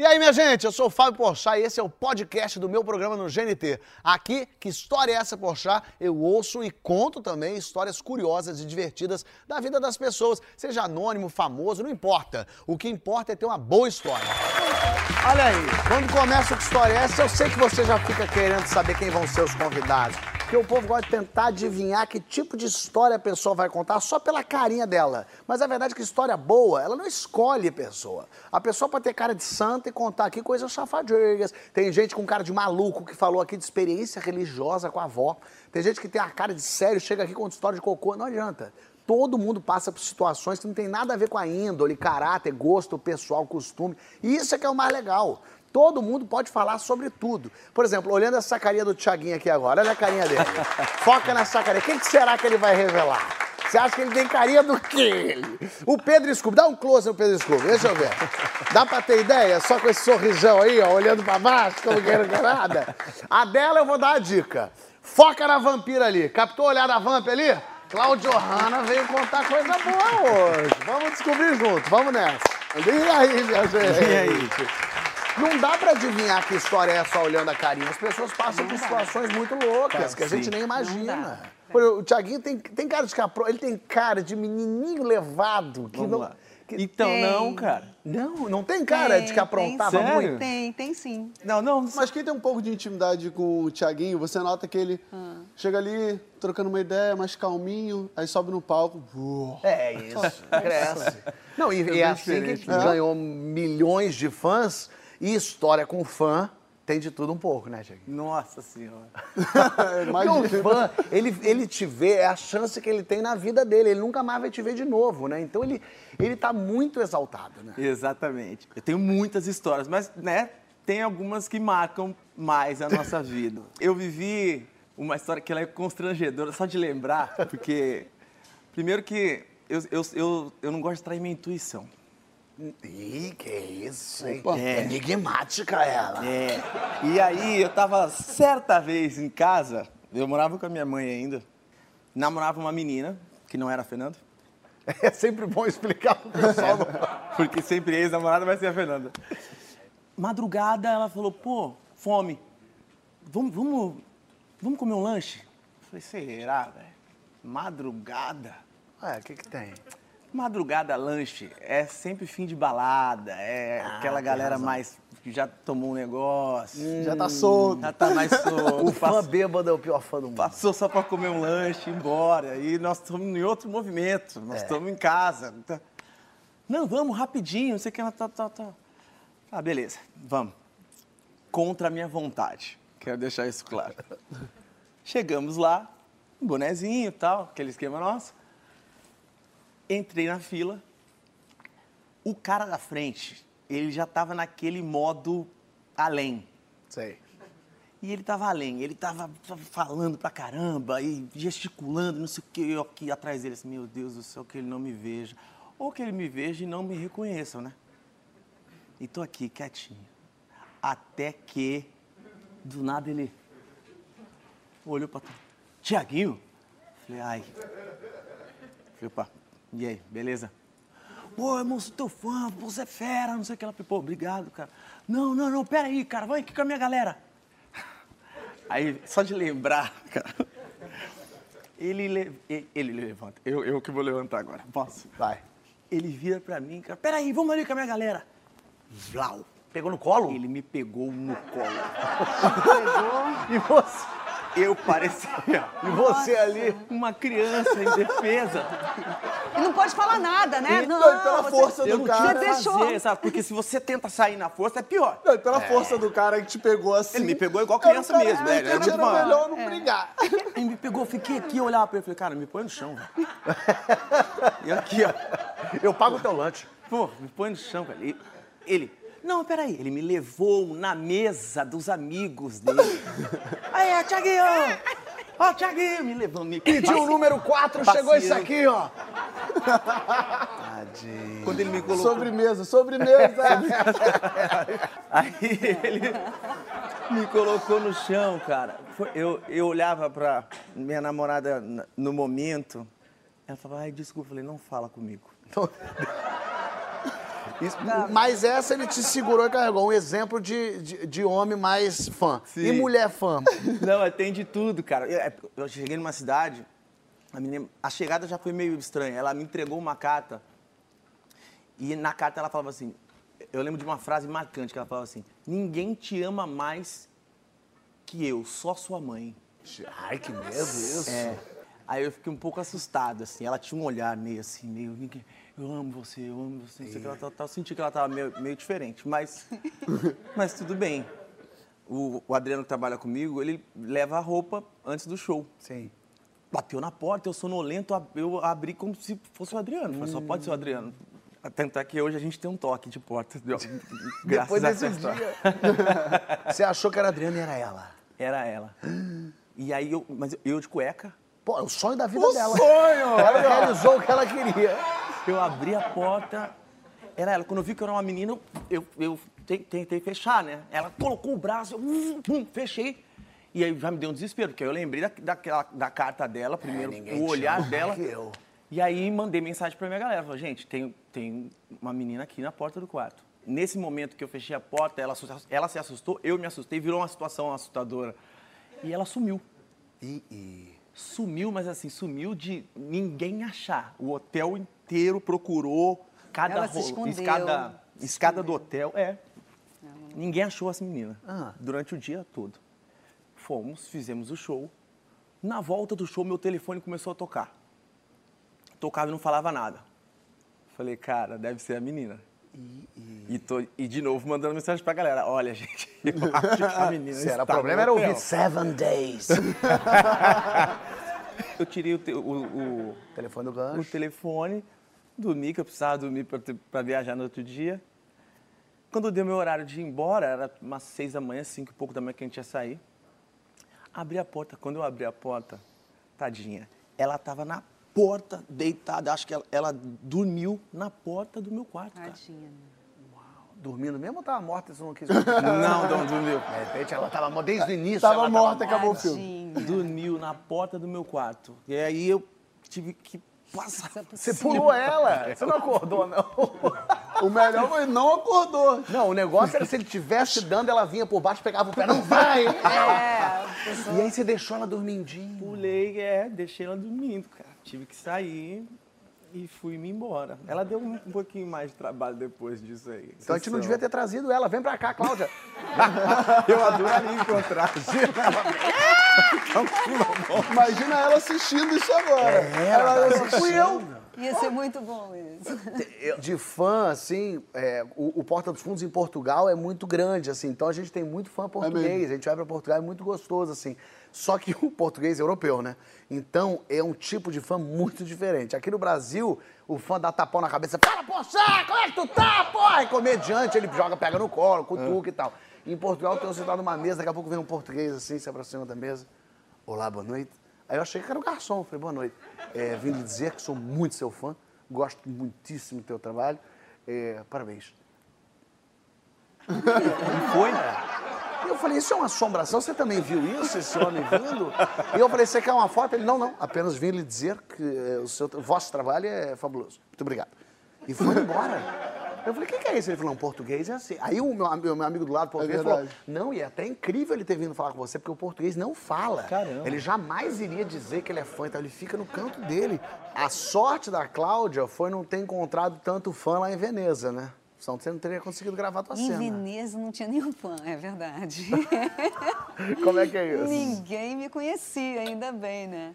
E aí, minha gente, eu sou o Fábio Porchat e esse é o podcast do meu programa no GNT. Aqui, que história é essa, Porchat? Eu ouço e conto também histórias curiosas e divertidas da vida das pessoas, seja anônimo, famoso, não importa. O que importa é ter uma boa história. Olha aí, quando começa com história é essa, eu sei que você já fica querendo saber quem vão ser os convidados. Porque o povo gosta de tentar adivinhar que tipo de história a pessoa vai contar só pela carinha dela. Mas a verdade é que história boa, ela não escolhe pessoa. A pessoa pode ter cara de santa e contar aqui coisas safadinhas. Tem gente com cara de maluco que falou aqui de experiência religiosa com a avó. Tem gente que tem a cara de sério, chega aqui com história de cocô. Não adianta. Todo mundo passa por situações que não tem nada a ver com a índole, caráter, gosto pessoal, costume. E isso é que é o mais legal. Todo mundo pode falar sobre tudo. Por exemplo, olhando essa carinha do Thiaguinho aqui agora, olha a carinha dele. Foca nessa carinha. Quem que será que ele vai revelar? Você acha que ele tem carinha do quê? O Pedro Scooby. Dá um close no Pedro Scooby, deixa eu ver. Dá pra ter ideia? Só com esse sorrisão aí, ó, olhando pra baixo, que não nada. A dela eu vou dar a dica. Foca na vampira ali. Captou o olhar da vamp ali? Cláudio Hanna veio contar coisa boa hoje. Vamos descobrir junto, vamos nessa. E aí, minha gente? E aí? Não dá pra adivinhar que história é só olhando a carinha. As pessoas passam por situações muito loucas que a gente nem imagina. O Thiaguinho tem, tem cara de capro, ele tem cara de menininho levado. Que Vamos não, lá. que- Então, Tem. não, cara. não, não tem cara Tem, de que aprontava tem, muito. Tem, tem sim. Não, não. Mas quem tem um pouco de intimidade com o Thiaguinho, você nota que ele chega ali, trocando uma ideia, mais calminho, aí sobe no palco. uou. É isso, cresce. Não, e, e é bem assim que né? ganhou milhões de fãs e história com fã tem de tudo um pouco, né, Thiaguinho? Nossa senhora. Porque o fã, ele, ele te vê, é a chance que ele tem na vida dele. Ele nunca mais vai te ver de novo, né? Então ele, ele tá muito exaltado, né? Exatamente. Eu tenho muitas histórias, mas, né, tem algumas que marcam mais a nossa vida. Eu vivi uma história que ela é constrangedora, só de lembrar, porque, primeiro que eu, eu, eu, eu não gosto de trair minha intuição. Ih, que isso, hein? Opa. É enigmática ela. É. E aí, eu tava certa vez em casa, eu morava com a minha mãe ainda, namorava uma menina, que não era a Fernanda, É sempre bom explicar pro pessoal. porque sempre ex-namorada vai ser a Fernanda. Madrugada, ela falou, pô, fome, vamos, vamos, vamos comer um lanche? Eu falei, será, velho? Madrugada? Ué, o que que tem? Madrugada, lanche, é sempre fim de balada, é aquela tem galera razão. mais que já tomou um negócio, Já tá solto. já tá mais solto. O fã bêbado é o pior fã do mundo. Passou só pra comer um lanche ir embora. E nós estamos em outro movimento. É. Nós estamos em casa. Tá- Não, vamos rapidinho, não sei o que. Tá, tá, tá. Ah, beleza, vamos. Contra a minha vontade. Quero deixar isso claro. Chegamos lá, um bonezinho e tal, aquele esquema nosso. Entrei na fila. O cara da frente, ele já tava naquele modo além. Sei. E ele tava além, ele tava falando pra caramba e gesticulando, não sei o que, eu aqui atrás dele, assim, meu Deus do céu, que ele não me veja. Ou que ele me veja e não me reconheçam, né? E tô aqui, quietinho. Até que, do nada, ele olhou pra trás. Tiaguinho? Falei, ai. Falei, opa, e aí, beleza? Pô, irmão, sou teu fã, pô, você é fera, não sei o que. Ela falou, pô, obrigado, cara. Não, não, não, pera aí, cara, vai aqui com a minha galera. Aí, só de lembrar, cara, ele, le- ele, ele levanta. Eu, eu que vou levantar agora, posso? Vai. Ele vira pra mim, cara, pera aí, vamos ali com a minha galera. Vlau. Pegou no colo? Ele me pegou no colo. E você, Eu parecia e você ali. uma criança indefesa. E não pode falar nada, né? Não, e pela você- força do não cara. que deixou. fazer, sabe? Porque se você tenta sair na força, é pior. Não, e pela força do cara que te pegou assim. Ele me pegou igual criança o cara- mesmo, velho. Era, melhor não brigar. Ele me pegou, fiquei aqui, eu olhava pra ele e falei, cara, me põe no chão, velho. E aqui, ó. Eu pago o teu lanche. Pô, me põe no chão, velho. E ele, não, peraí. Ele me levou na mesa dos amigos dele. Aí, ó, Thiaguinho! Ó, Thiaguinho! Me levando, me Pediu o número 4, chegou esse aqui, ó. Tadinho. Quando ele me colocou... Sobremesa, sobremesa. Aí ele... Me colocou no chão, cara. Eu, eu olhava pra minha namorada na- no momento, ela falava, ai, desculpa. Eu falei, não fala comigo. Mas essa ele te segurou e carregou. Um exemplo de, de, de homem mais fã. E Sim. mulher fã? Não, atende tudo, cara. Eu, é, eu cheguei numa cidade, a, menina, a chegada já foi meio estranha. Ela me entregou uma carta e na carta ela falava assim, eu lembro de uma frase marcante que ela falava assim, ninguém te ama mais que eu, só sua mãe. Ai, que medo isso. É. Aí eu fiquei um pouco assustado, assim. Ela tinha um olhar meio assim, meio. "Ninguém- Eu amo você, eu amo você. não sei o que ela tava- tava- Eu senti que ela tava meio, meio diferente, mas. mas tudo bem. O, o Adriano que trabalha comigo, ele leva a roupa antes do show. Sim. Bateu na porta, eu sonolento, eu abri como se fosse o Adriano. Falei, só pode ser o Adriano. Tentar que hoje a gente tem um toque de porta. Graças Depois desse dia. Você achou que era Adriana e era ela? Era ela. E aí eu. Mas eu de cueca. Pô, é o sonho da vida O dela. sonho! Ela realizou o que ela queria. Eu abri a porta, era ela. Quando eu vi que eu era uma menina, eu, eu te- tentei fechar, né? Ela colocou o braço, eu pum, pum, fechei. E aí já me deu um desespero, porque eu lembrei da, daquela, da carta dela, primeiro, ninguém o olhar dela. eu. E aí mandei mensagem pra minha galera, falei, gente, tem, tem uma menina aqui na porta do quarto. Nesse momento que eu fechei a porta, ela, ela se assustou, eu me assustei, virou uma situação assustadora. E ela sumiu. E, e- Sumiu, mas assim, sumiu de ninguém achar. O hotel inteiro procurou cada Ela se ro- escondeu. escada, escada do hotel. É. Ninguém achou essa menina Ah. durante o dia todo. Fomos, fizemos o show. Na volta do show, meu telefone começou a tocar. Tocava e não falava nada. Falei, cara, deve ser a menina. E, tô- e de novo mandando mensagem pra galera. Olha, gente, eu acho que a menina Se era está o problema era hotel." ouvir Seven Days. Eu tirei o, te- o- o- Telefone do o gancho. telefone, dormi, que eu precisava dormir para viajar no outro dia. Quando deu meu horário de ir embora, era umas seis da manhã, cinco e pouco da manhã que a gente ia sair. Abri a porta. Quando eu abri a porta, tadinha, ela estava na porta, deitada. Acho que ela, ela dormiu na porta do meu quarto, cara. Tadinha. Dormindo mesmo ou tava morta você não quis? Não, não dormiu. De repente ela tava morta desde o início. Tava ela morta, acabou o filme. Tadinha. Dormiu na porta do meu quarto. E aí eu tive que passar. Você pulou ela. Você não acordou, não. O melhor foi não acordou. Não, o negócio era se ele tivesse dando, ela vinha por baixo, pegava o pé. Não vai! É, E aí você deixou ela dormindinho. Pulei, é, deixei ela dormindo, cara. Tive que sair e fui me embora. Ela deu um, pouquinho mais de trabalho depois disso aí. Então a gente não devia ter trazido ela. Vem pra cá, Cláudia. Eu adoraria encontrar. Imagina ela assistindo isso agora. ela Fui eu. ia ser muito bom isso. De fã, assim, é, o, o Porta dos Fundos em Portugal é muito grande, assim. Então a gente tem muito fã português. a gente vai pra Portugal, é muito gostoso, assim. Só que o português é europeu, né? Então é um tipo de fã muito diferente. Aqui no Brasil, o fã dá tapão na cabeça. Fala, poxa, como é que tu tá, porra? E comediante, ele joga, pega no colo, cutuca e tal. Em Portugal, tem um sentado numa mesa, daqui a pouco vem um português assim, se aproxima da mesa. Olá, boa noite. Aí eu achei que era o garçom. Falei, boa noite. É, vim lhe dizer que sou muito seu fã, gosto muitíssimo do teu trabalho. É, parabéns. E foi? E eu falei, isso é uma assombração? Você também viu isso, esse homem vindo? E eu falei, você quer uma foto? Ele, não, não, apenas vim lhe dizer que eh, o, seu, o vosso trabalho é fabuloso. Muito obrigado. E foi embora. Eu falei, o que, que é isso? Ele falou, não, português é assim. Aí o meu, meu amigo do lado português falou, verdade. não, e é até incrível ele ter vindo falar com você, porque o português não fala. Caramba. Ele jamais iria dizer que ele é fã, então ele fica no canto dele. A sorte da Cláudia foi não ter encontrado tanto fã lá em Veneza, né? Senão você não teria conseguido gravar a tua Em cena. Veneza não tinha nenhum fã, é verdade. Como é que é isso? Ninguém me conhecia, ainda bem, né?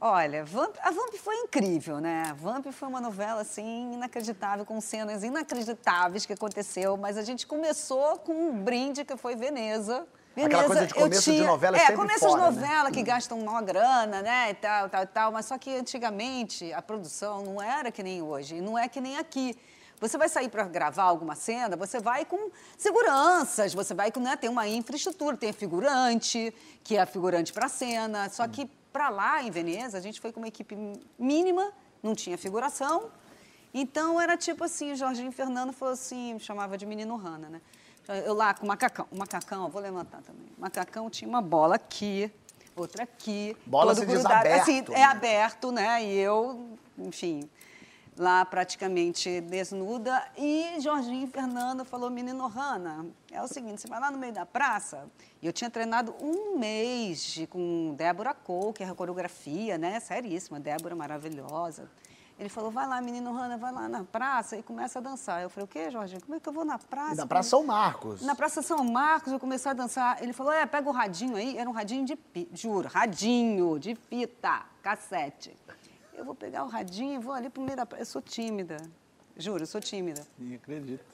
Olha, Vamp, a Vamp foi incrível, né? A Vamp foi uma novela, assim, inacreditável, com cenas inacreditáveis que aconteceu, mas a gente começou com um brinde que foi Veneza. Veneza, Aquela coisa de começo de novela é É, sempre começo fora, de né? novela que gastam uma grana, né, e tal, tal, tal, mas só que antigamente a produção não era que nem hoje, não é que nem aqui. Você vai sair para gravar alguma cena, você vai com seguranças, você vai com, né, tem uma infraestrutura, tem a figurante, que é a figurante para a cena, só que para lá em Veneza a gente foi com uma equipe mínima, não tinha figuração, então era tipo assim, o Jorginho Fernando falou assim, chamava de menino Rana, né? Eu lá com o macacão. O macacão, vou levantar também. O macacão tinha uma bola aqui, outra aqui. Bola todo se grudado. aberto, Assim, né? é aberto, né? E eu, enfim, lá praticamente desnuda. E Jorginho Fernando falou, menino Hanna, é o seguinte, você vai lá no meio da praça. E eu tinha treinado um mês de- com Débora Cole, que é a coreografia, né? Seríssima, Débora maravilhosa. Ele falou, vai lá, menino Hanna, vai lá na praça e começa a dançar. Eu falei, o quê, Jorginho? Como é que eu vou na praça? Na Praça São Marcos. Na Praça São Marcos, eu comecei a dançar. Ele falou: é, pega o radinho aí. Era um radinho de. Juro, radinho, de fita, cassete. Eu vou pegar o radinho e vou ali praça. Eu sou tímida. Juro, eu sou tímida. Sim, acredito.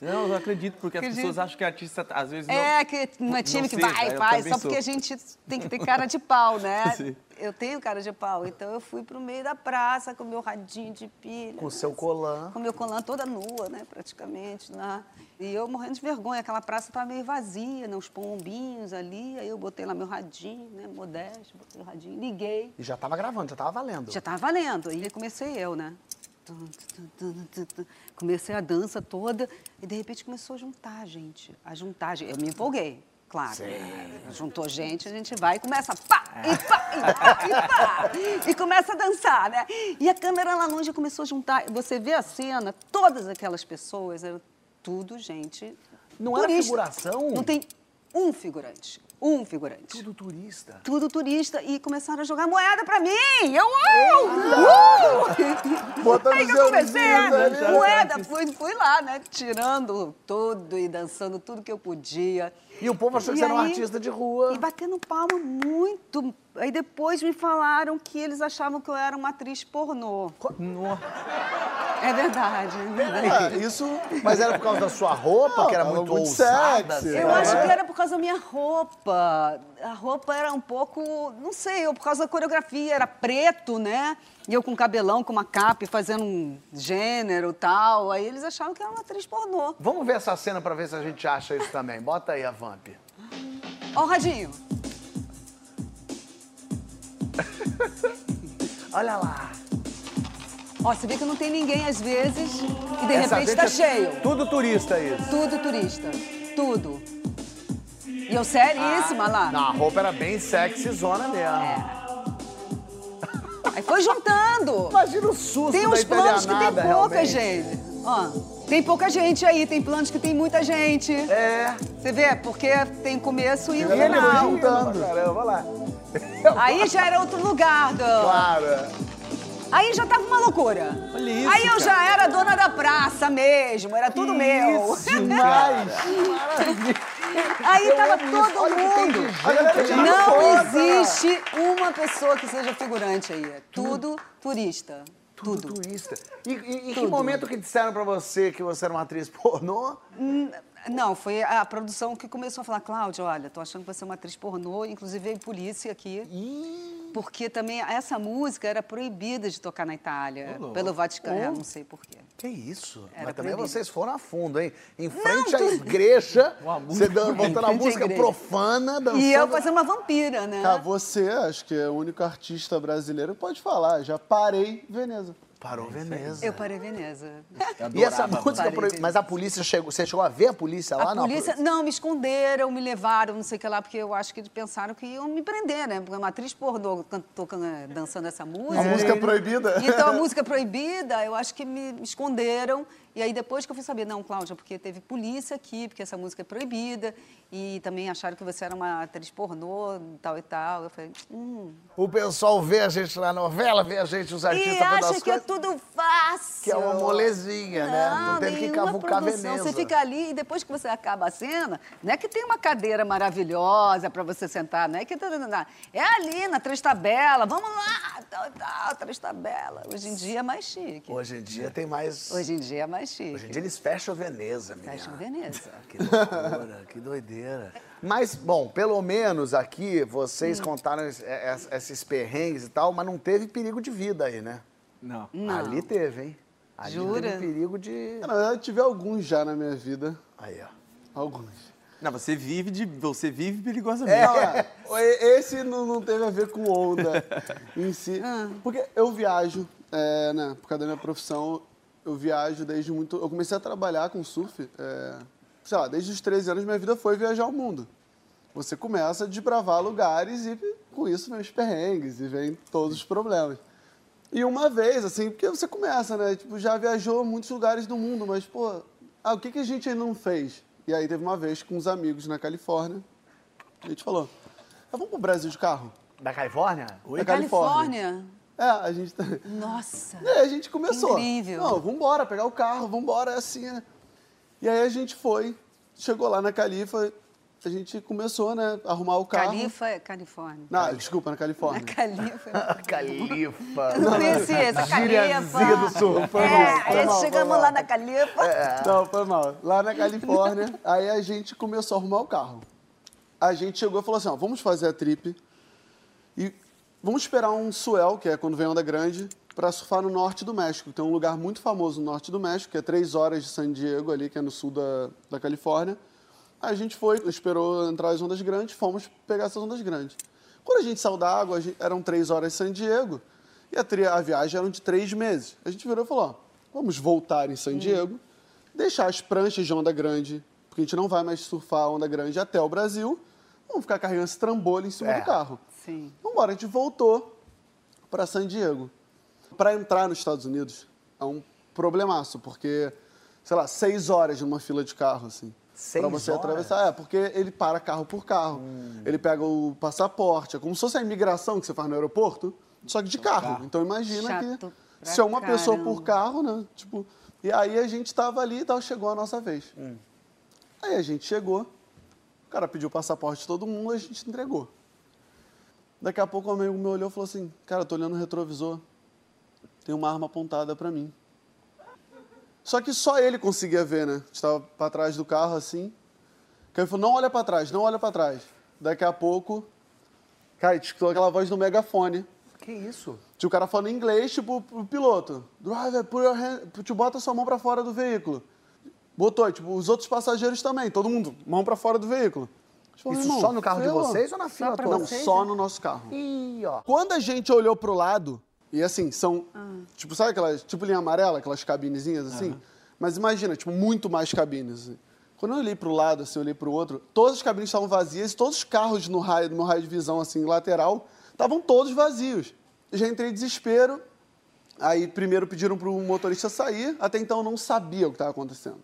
Não, eu acredito, porque as Acredito. pessoas acham que artista, às vezes, não... É, que não é time que seja, vai, faz, também só sou. porque a gente tem que ter cara de pau, né? Sim. Eu tenho cara de pau, então eu fui pro meio da praça com meu radinho de pilha. Com o seu colã. Com meu colã toda nua, né, praticamente, lá. E eu morrendo de vergonha, aquela praça estava meio vazia, né, uns pombinhos ali, aí eu botei lá meu radinho, né, modesto, botei o radinho, liguei. E já tava gravando, já tava valendo. Já estava valendo. E comecei eu, né? Comecei a dança toda e de repente começou a juntar gente. A juntar gente. Eu me empolguei, claro. né? Juntou gente, a gente vai e começa pá, e pá, e pá, e pá. E começa a dançar, né? E a câmera lá longe começou a juntar. Você vê a cena, todas aquelas pessoas, era tudo gente. Não era turista. figuração? Não tem um figurante. Um figurante Tudo turista. tudo turista e começaram a jogar moeda pra mim. Eu, uh, uh! Botando Aí que eu comecei, ali. moeda, fui, fui lá, né? Tirando tudo e dançando tudo que eu podia. E o povo achou que E você era um aí- artista de rua. E batendo palma muito. Aí depois me falaram que eles achavam que eu era uma atriz pornô. É verdade, é verdade. Ah, isso Mas era por causa da sua roupa, que era muito, muito ousada? sexy. sei Eu lá. acho que era por causa da minha roupa. A roupa era um pouco, não sei, ou por causa da coreografia, era preto, né? E eu com cabelão, com uma capa, fazendo um gênero e tal. Aí eles achavam que era uma atriz pornô. Vamos ver essa cena pra ver se a gente acha isso também. Bota aí a Vamp. Ó o radinho. Olha lá. Ó, você vê que não tem ninguém às vezes e de Essa repente tá é cheio. Tudo turista isso. Tudo turista. Tudo. E eu seríssima lá. Não, a roupa era bem sexy zona mesmo. É. Aí foi juntando. Imagina o susto Tem uns planos que tem pouca realmente. gente. Ó, tem pouca gente aí, tem planos que tem muita gente. É. Você vê? Porque tem começo e ele foi final. juntando. Caramba, lá. Aí já era outro lugar, Dan. Claro. Aí já tava uma loucura. Olha isso, Aí eu cara. já era dona da praça mesmo, era tudo meu. Tava amo isso. todo Olha o que tem de mundo. Não existe uma pessoa que seja figurante aí. É tudo turista. Tudo Tudo. turista. E, e- e que Tudo. momento que disseram pra você que você era uma atriz pornô? Hum, Não, foi a produção que começou a falar, Cláudia, olha, tô achando que você é uma atriz pornô, inclusive veio polícia aqui. Porque também essa música era proibida de tocar na Itália, pelo Vaticano. É, não sei porquê. Que isso? Era Mas também proibido. vocês foram a fundo, hein? Em frente à igreja, você botando a música profana, dançando. E eu fazendo uma vampira, né? Ah, você, acho que é o único artista brasileiro, pode falar, já parei Veneza. Parou Veneza. Eu parei Veneza. E essa música, Parei mas a polícia chegou, você chegou a ver a polícia lá? A Não, polícia, não, me esconderam, me levaram, não sei o que lá, porque eu acho que eles pensaram que iam me prender, né? Porque uma atriz pornô dançando essa música. A música proibida. Então, a música proibida, eu acho que me esconderam. E aí, depois que eu fui saber, não, Cláudia, porque teve polícia aqui, porque essa música é proibida. E também acharam que você era uma atriz pornô, tal e tal. Eu falei, hum. O pessoal vê a gente na novela, vê a gente, os artistas E acha que é coisas. tudo fácil. Que é uma molezinha, né? Não teve que cavucar. Veneza. Você fica ali e depois que você acaba a cena, não é que tem uma cadeira maravilhosa para você sentar, não é que... É ali, na três tabela, vamos lá, tal, tal, três tabela. Hoje em dia é mais chique. Hoje em dia tem mais... Hoje em dia é mais chique. Hoje em dia eles fecham Veneza, menina. Fecham Veneza. Que loucura, que doideira. Mas, bom, pelo menos aqui vocês Hum. contaram es- es- esses perrengues e tal, mas não teve perigo de vida aí, né? Não. Não. Ali teve, hein? Ali Jura? teve perigo de... Na verdade, eu tive alguns já na minha vida. Aí, ó. Alguns. Não, você vive de. Você vive perigosamente. É, e- esse não, não teve a ver com onda em si. Porque eu viajo, é, né, por causa da minha profissão, eu viajo desde muito. Eu comecei a trabalhar com surf é, sei lá, desde os 13 anos minha vida foi viajar o mundo. Você começa a desbravar lugares e com isso vem os perrengues e vem todos os problemas. E uma vez, assim, porque você começa, né? Tipo, já viajou muitos lugares do mundo, mas, pô, ah, o que, que a gente ainda não fez? E aí teve uma vez com uns amigos na Califórnia, a gente falou, ah, vamos pro Brasil de carro? Da Califórnia? Da Califórnia. É, a gente... tá- Nossa. E aí a gente começou. Incrível. Não, vambora, pegar o carro, vambora, é assim, né? E aí a gente foi, chegou lá na Califa, a gente começou, né, a arrumar o carro. Califa é Califórnia. Não, desculpa, na Califórnia. Califa. Califa. Eu não conhecia essa Gíriazinha do Califa. sul. Foi É, mal, foi aí mal, foi chegamos mal. lá na Califa. Não, foi mal. Lá na Califórnia, aí a gente começou a arrumar o carro. A gente chegou e falou assim, ó, vamos fazer a trip e vamos esperar um swell, que é quando vem onda grande, para surfar no norte do México. Tem um lugar muito famoso no norte do México, que é três horas de San Diego ali, que é no sul da, da Califórnia. Aí a gente foi, esperou entrar as ondas grandes, fomos pegar essas ondas grandes. Quando a gente saiu da água, gente- eram três horas de San Diego e a, tri- a viagem era de três meses. A gente virou e falou, ó, vamos voltar em San Diego, deixar as pranchas de onda grande, porque a gente não vai mais surfar onda grande até o Brasil, vamos ficar carregando esse trambolho em cima É. do carro. Sim. Embora, a gente voltou para San Diego. Para entrar nos Estados Unidos é um problemaço, porque, sei lá, seis horas numa fila de carro, assim. Seis Para você horas? atravessar. É, porque ele para carro por carro. Ele pega o passaporte. É como se fosse a imigração que você faz no aeroporto, só que de carro. Então imagina Chato que pra se é uma pessoa por caramba. carro, né? Tipo, e aí a gente tava ali e tal, chegou a nossa vez. Aí a gente chegou, o cara pediu o passaporte de todo mundo, a gente entregou. Daqui a pouco o amigo meu olhou e falou assim, cara, eu tô olhando no retrovisor, tem uma arma apontada pra mim. Só que só ele conseguia ver, né? Estava para trás do carro assim. Que ele falou, não olha para trás, não olha para trás. Daqui a pouco, cara, escutou aquela voz do megafone. Que isso? Tinha o cara falando em inglês, tipo, pro piloto. Driver, put your hand, tu bota sua mão pra fora do veículo. Botou, tipo, os outros passageiros também, todo mundo, mão pra fora do veículo. Falou, Isso "Irmão, só no carro de ferrou." vocês ou na fila toda? Não, vocês, só né? no nosso carro. Ih, ó. Quando a gente olhou pro lado, e assim, são, tipo, sabe aquelas, tipo linha amarela, aquelas cabinezinhas assim? Mas imagina, tipo, muito mais cabines. Quando eu olhei pro lado, assim, eu olhei pro outro, todas as cabines estavam vazias, e todos os carros no raio, no meu raio de visão, assim, lateral, estavam todos vazios. Já entrei em desespero, aí primeiro pediram pro motorista sair, até então eu não sabia o que estava acontecendo.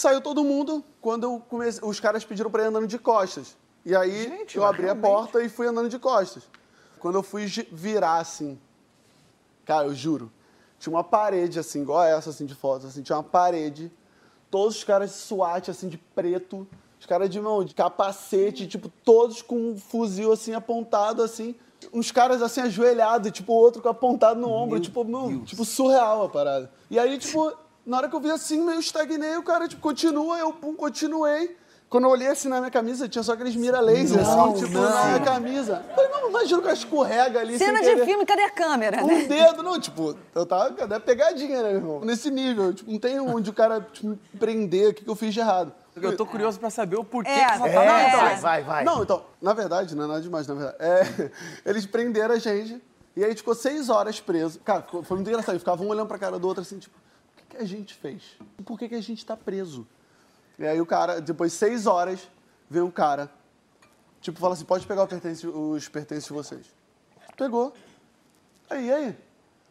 Saiu todo mundo, quando eu comecei, os caras pediram para ir andando de costas. E aí Gente, eu abri a realmente. porta e fui andando de costas. Quando eu fui virar assim, cara, eu juro, tinha uma parede assim, igual essa assim de foto, assim, tinha uma parede, todos os caras de SWAT assim de preto, os caras de mão de capacete, tipo todos com um fuzil assim apontado assim, uns caras assim ajoelhados, tipo o outro com apontado no ombro, tipo, meu, tipo surreal a parada. E aí tipo, na hora que eu vi assim, meio estagnei, o cara tipo continua, eu pum, continuei. Quando eu olhei assim na minha camisa, tinha só aqueles mira laser, Não, assim, tipo, não. na minha camisa. Falei, não, imagina o cara escorrega ali Cena sem de querer. filme, cadê a câmera, Um né? dedo, não, tipo, eu tava, cadê a pegadinha, né, meu irmão? Nesse nível, tipo, não tem onde o cara tipo, me prender, o que, que eu fiz de errado. Eu tô curioso pra saber o porquê É, que só É, tava É. vai, vai. Não, então, na verdade, não é nada demais, na verdade. É, eles prenderam a gente e aí a gente ficou seis horas preso. Cara, foi muito engraçado. Eles ficavam um olhando pra cara do outro assim, tipo, que, que a gente fez? Por que, que a gente tá preso? E aí o cara, depois de seis horas, veio um cara, tipo, fala assim, pode pegar pertence- os pertences de vocês. Pegou. Aí, aí?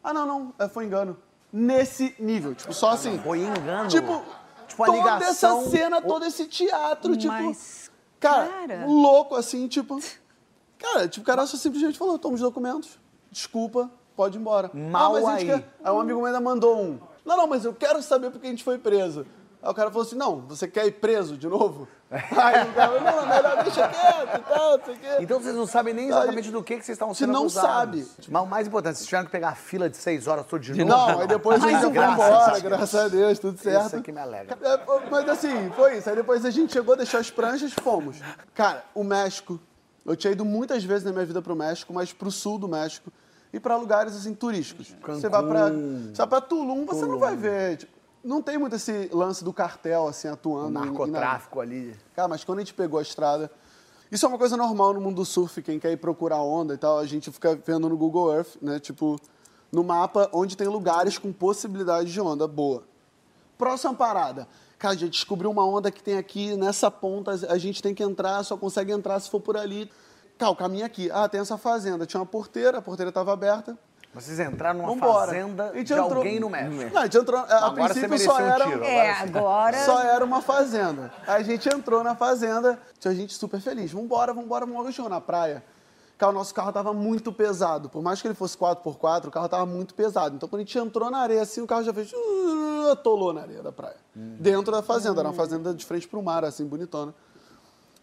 Ah, não, não, é, foi engano. Nesse nível, tipo, só assim. Foi engano. Tipo, Tipo, toda ligação- essa cena, todo esse teatro, tipo. Mas, Cara, cara. louco assim, tipo. Cara, tipo, o cara só simplesmente falou: toma os documentos, desculpa, pode ir embora. Mal ah, mas a gente aí. quer- Aí um amigo meu ainda mandou um. Não, não, mas eu quero saber por que a gente foi preso. Aí o cara falou assim: não, você quer ir preso de novo? Aí o cara falou: não, melhor deixa quieto e tal, não sei o quê. Então vocês não sabem nem exatamente do que, que vocês estavam Se sendo não acusados. sabe. Mas o mais importante, vocês tiveram que pegar a fila de seis horas todo de novo? Não, aí depois a Mais gente foi embora, a graças a Deus, tudo certo. Isso aqui me alegra. É, mas assim, foi isso. Aí depois a gente chegou, deixou as pranchas e fomos. Cara, o México. Eu tinha ido muitas vezes na minha vida pro México, mas pro sul do México e pra lugares assim turísticos. Você vai pra, você vai pra Tulum, você não vai ver. tipo, não tem muito esse lance do cartel assim atuando. O narcotráfico ali. Cara, mas quando a gente pegou a estrada. Isso é uma coisa normal no mundo do surf, quem quer ir procurar onda e tal, a gente fica vendo no Google Earth, né? Tipo, no mapa onde tem lugares com possibilidade de onda boa. Próxima parada. Cara, a gente descobriu uma onda que tem aqui nessa ponta, a gente tem que entrar, só consegue entrar se for por ali. Cara, o caminho é aqui. Ah, tem essa fazenda. Tinha uma porteira, a porteira estava aberta. Vocês entraram numa Vambora. fazenda A gente de entrou- alguém no México. Não, a gente entrou. A Agora princípio só mereceu um era. tiro. É, Agora sim. agora. Só era uma fazenda. Aí a gente entrou na fazenda, tinha gente super feliz. Vambora, vambora, vambora. Chegou na praia. Cara, o nosso carro tava muito pesado. Por mais que ele fosse 4x4, o carro tava muito pesado. Então, quando a gente entrou na areia assim, o carro já fez... uh, Atolou na areia da praia. Dentro da fazenda. Era uma fazenda de frente pro mar, assim, bonitona.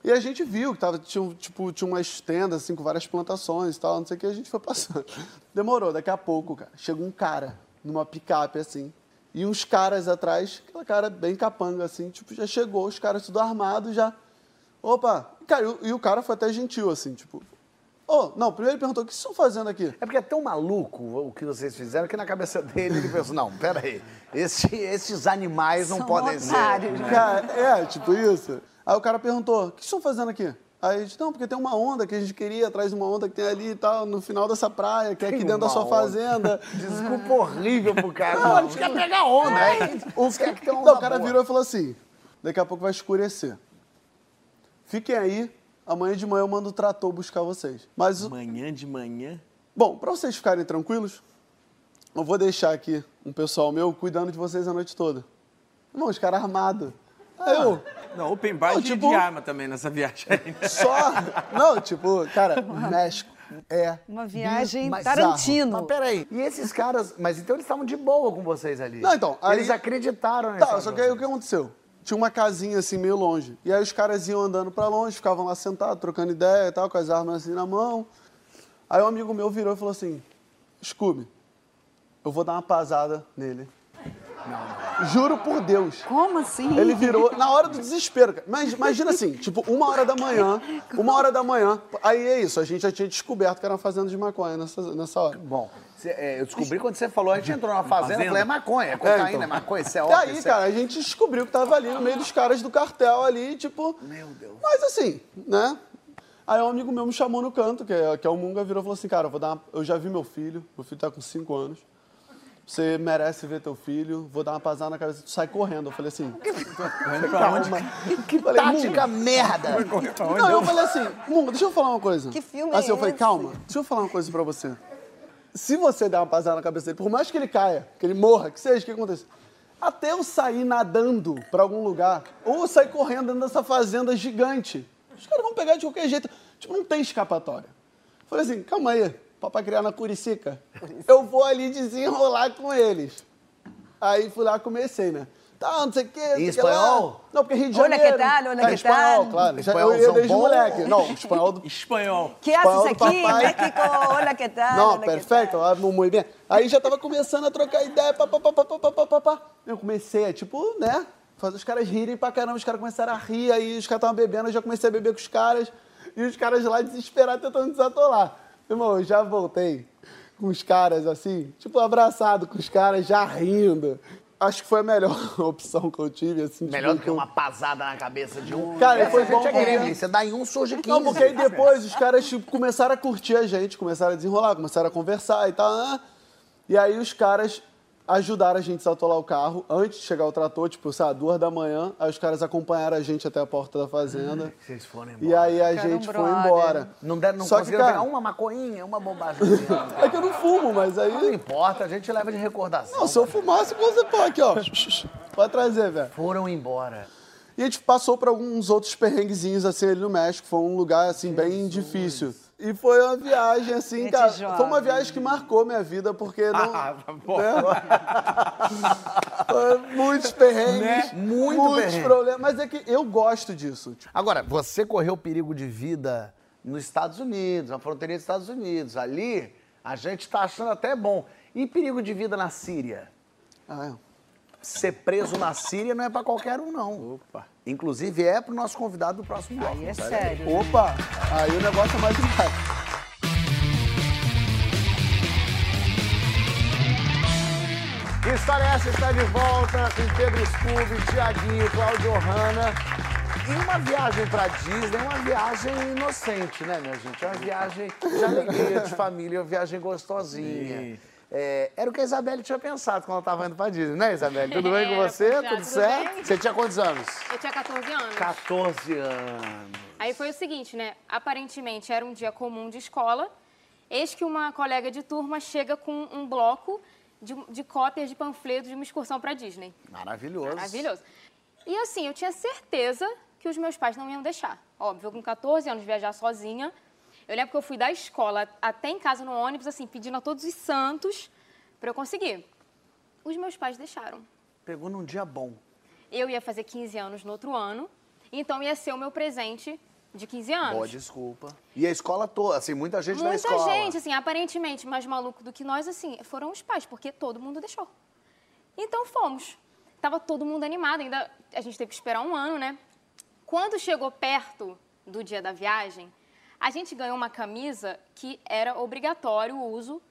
E a gente viu que tava, tinha, tipo, tinha umas tendas, assim, com várias plantações e tal, não sei o que, a gente foi passando. Demorou, daqui a pouco, cara, chegou um cara numa picape, assim, e uns caras atrás, aquela cara bem capanga, assim, tipo, já chegou, os caras tudo armados, já... Opa! Cara, e o, e o cara foi até gentil, assim, tipo... Ô, não, primeiro ele perguntou, o que vocês estão fazendo aqui? É porque é tão maluco o que vocês fizeram que na cabeça dele ele pensou, não, peraí, esse, esses animais não São podem otários, ser. né? Cara, é, tipo isso. Aí o cara perguntou, o que estão fazendo aqui? Aí a gente, não, porque tem uma onda que a gente queria, atrás de uma onda que tem ali e tal, no final dessa praia, que é aqui dentro da sua onda. fazenda. Desculpa horrível pro cara. Não, a gente quer pegar onda. né? Os caras que tem onda o cara boa. virou e falou assim, daqui a pouco vai escurecer. Fiquem aí, amanhã de manhã eu mando o trator buscar vocês. Mas, o- Manhã de manhã. bom, pra vocês ficarem tranquilos, eu vou deixar aqui um pessoal meu cuidando de vocês a noite toda. Irmão, os caras armados. Aí eu... Não, open bar Não, de, tipo- de arma também nessa viagem né? Só. Não, tipo, cara, México é. Uma viagem bizarro. Tarantino. Mas peraí, e esses caras, mas então eles estavam de boa com vocês ali? Não, então, aí- Eles acreditaram nessa Tá, só que aí o que aconteceu? Tinha uma casinha assim meio longe. E aí os caras iam andando pra longe, ficavam lá sentados, trocando ideia e tal, com as armas assim na mão. Aí um amigo meu virou e falou assim: Scooby, eu vou dar uma pasada nele. Juro por Deus. Como assim? Ele virou na hora do desespero. cara. Mas imagina assim, tipo, uma hora da manhã, uma hora da manhã. Aí é isso, a gente já tinha descoberto que era uma fazenda de maconha nessa, nessa hora. Bom, cê- é, eu descobri quando você falou, a gente entrou numa fazenda, fazenda? falei, é maconha, é cocaína, É, então. é maconha, isso é E óbvio. aí, isso é- cara, a gente descobriu que tava ali no meio dos caras do cartel ali, tipo. Meu Deus. Mas assim, né? Aí um amigo meu me chamou no canto, que é, que é o Munga, virou e falou assim, cara, eu, vou dar uma- eu já vi meu filho, meu filho tá com 5 anos. Você merece ver teu filho, vou dar uma pasada na cabeça, tu sai correndo. Eu falei assim. Calma. Que Falei, tática merda! Não, eu falei assim, Munga, deixa eu falar uma coisa. Que filme é Assim, eu falei, esse? calma, deixa eu falar uma coisa pra você. Se você der uma pasada na cabeça dele, por mais que ele caia, que ele morra, que seja, o que aconteça? Até eu sair nadando pra algum lugar, ou eu sair correndo dentro dessa fazenda gigante, os caras vão pegar de qualquer jeito. Tipo, não tem escapatória. Falei assim, calma aí, papai criar na Curicica. Eu vou ali desenrolar com eles. Aí fui lá, comecei, né? Tá, não sei o quê. Em espanhol? Não, porque Rio de Janeiro. Olha que tal, olha é, que espanhol, claro. Espanhol, eu ia desde bom. moleque. Não, espanhol do... Espanhol. Que é haces aqui, México? Olha que tal. Não, perfeito, muito bem. Aí já tava começando a trocar ideia, papapá. Eu comecei, tipo, né? Fazer os caras rirem pra caramba. Os caras começaram a rir, aí os caras estavam bebendo, eu já comecei a beber com os caras. E os caras lá desesperados tentando desatolar. Irmão, eu já voltei com os caras assim, tipo, abraçado com os caras, já rindo. Acho que foi a melhor opção que eu tive, assim. Melhor do tipo, que uma pasada na cabeça de um. Cara, Essa foi gente bom é gremlin, você dá em um, surge 15. Não, porque aí depois os caras tipo, começaram a curtir a gente, começaram a desenrolar, começaram a conversar e tal. né? E aí os caras ajudaram a gente a desatolar o carro antes de chegar o trator, tipo, sabe, duas da manhã. Aí os caras acompanharam a gente até a porta da fazenda. Vocês foram E embora. aí a Ficaram gente foi embora. Não, deram, não Só que, conseguiram cara, pegar uma maconhinha, uma bobagem. É que eu não fumo, mas aí. Não importa, a gente leva de recordação. Não, se eu fumasse, você pode aqui, ó. Pode trazer, velho. Foram embora. E a gente passou por alguns outros perrenguezinhos assim ali no México. Foi um lugar assim bem difícil. E foi uma viagem assim, Gente cara. jovem. Foi uma viagem que marcou minha vida porque não. Ah, pô. né? Foi muitos perrengues, Né? Muito muitos perrengue. problemas. Mas é que eu gosto disso. Tipo, Agora, você correu perigo de vida nos Estados Unidos, na fronteira dos Estados Unidos. Ali, a gente tá achando até bom. E perigo de vida na Síria? ah, Ser preso na Síria não é pra qualquer um, não. Opa. Inclusive, é pro nosso convidado do próximo bloco. Aí é Pera sério. é. Opa! Aí o negócio é mais. Que história é essa? Está de volta com Pedro Scooby, Tiaguinho, Cláudio Hanna. E uma viagem pra Disney é uma viagem inocente, né, minha gente? É uma viagem de alegria, de família, uma viagem gostosinha. É, era o que a Isabelle tinha pensado quando ela estava indo pra Disney, né, Isabelle? Tudo bem com Era, você? Tudo tudo certo? bem? Você tinha quantos anos? Eu tinha 14 anos. 14 anos. Aí foi o seguinte, né? Aparentemente era um dia comum de escola. Eis que uma colega de turma chega com um bloco de, de cópias de panfletos de uma excursão para Disney. Maravilhoso. Maravilhoso. E assim, eu tinha certeza que os meus pais não iam deixar. Óbvio, eu com 14 anos viajar sozinha. Eu lembro que eu fui da escola até em casa no ônibus, assim, pedindo a todos os santos para eu conseguir. Os meus pais deixaram. Pegou num dia bom. Eu ia fazer 15 anos no outro ano, então ia ser o meu presente de 15 anos. Boa desculpa. E a escola toda, assim, muita gente na Muita escola. gente, assim, aparentemente mais maluco do que nós, assim, foram os pais, porque todo mundo deixou. Então fomos. Tava todo mundo animado, ainda a gente teve que esperar um ano, né? Quando chegou perto do dia da viagem, a gente ganhou uma camisa que era obrigatório o uso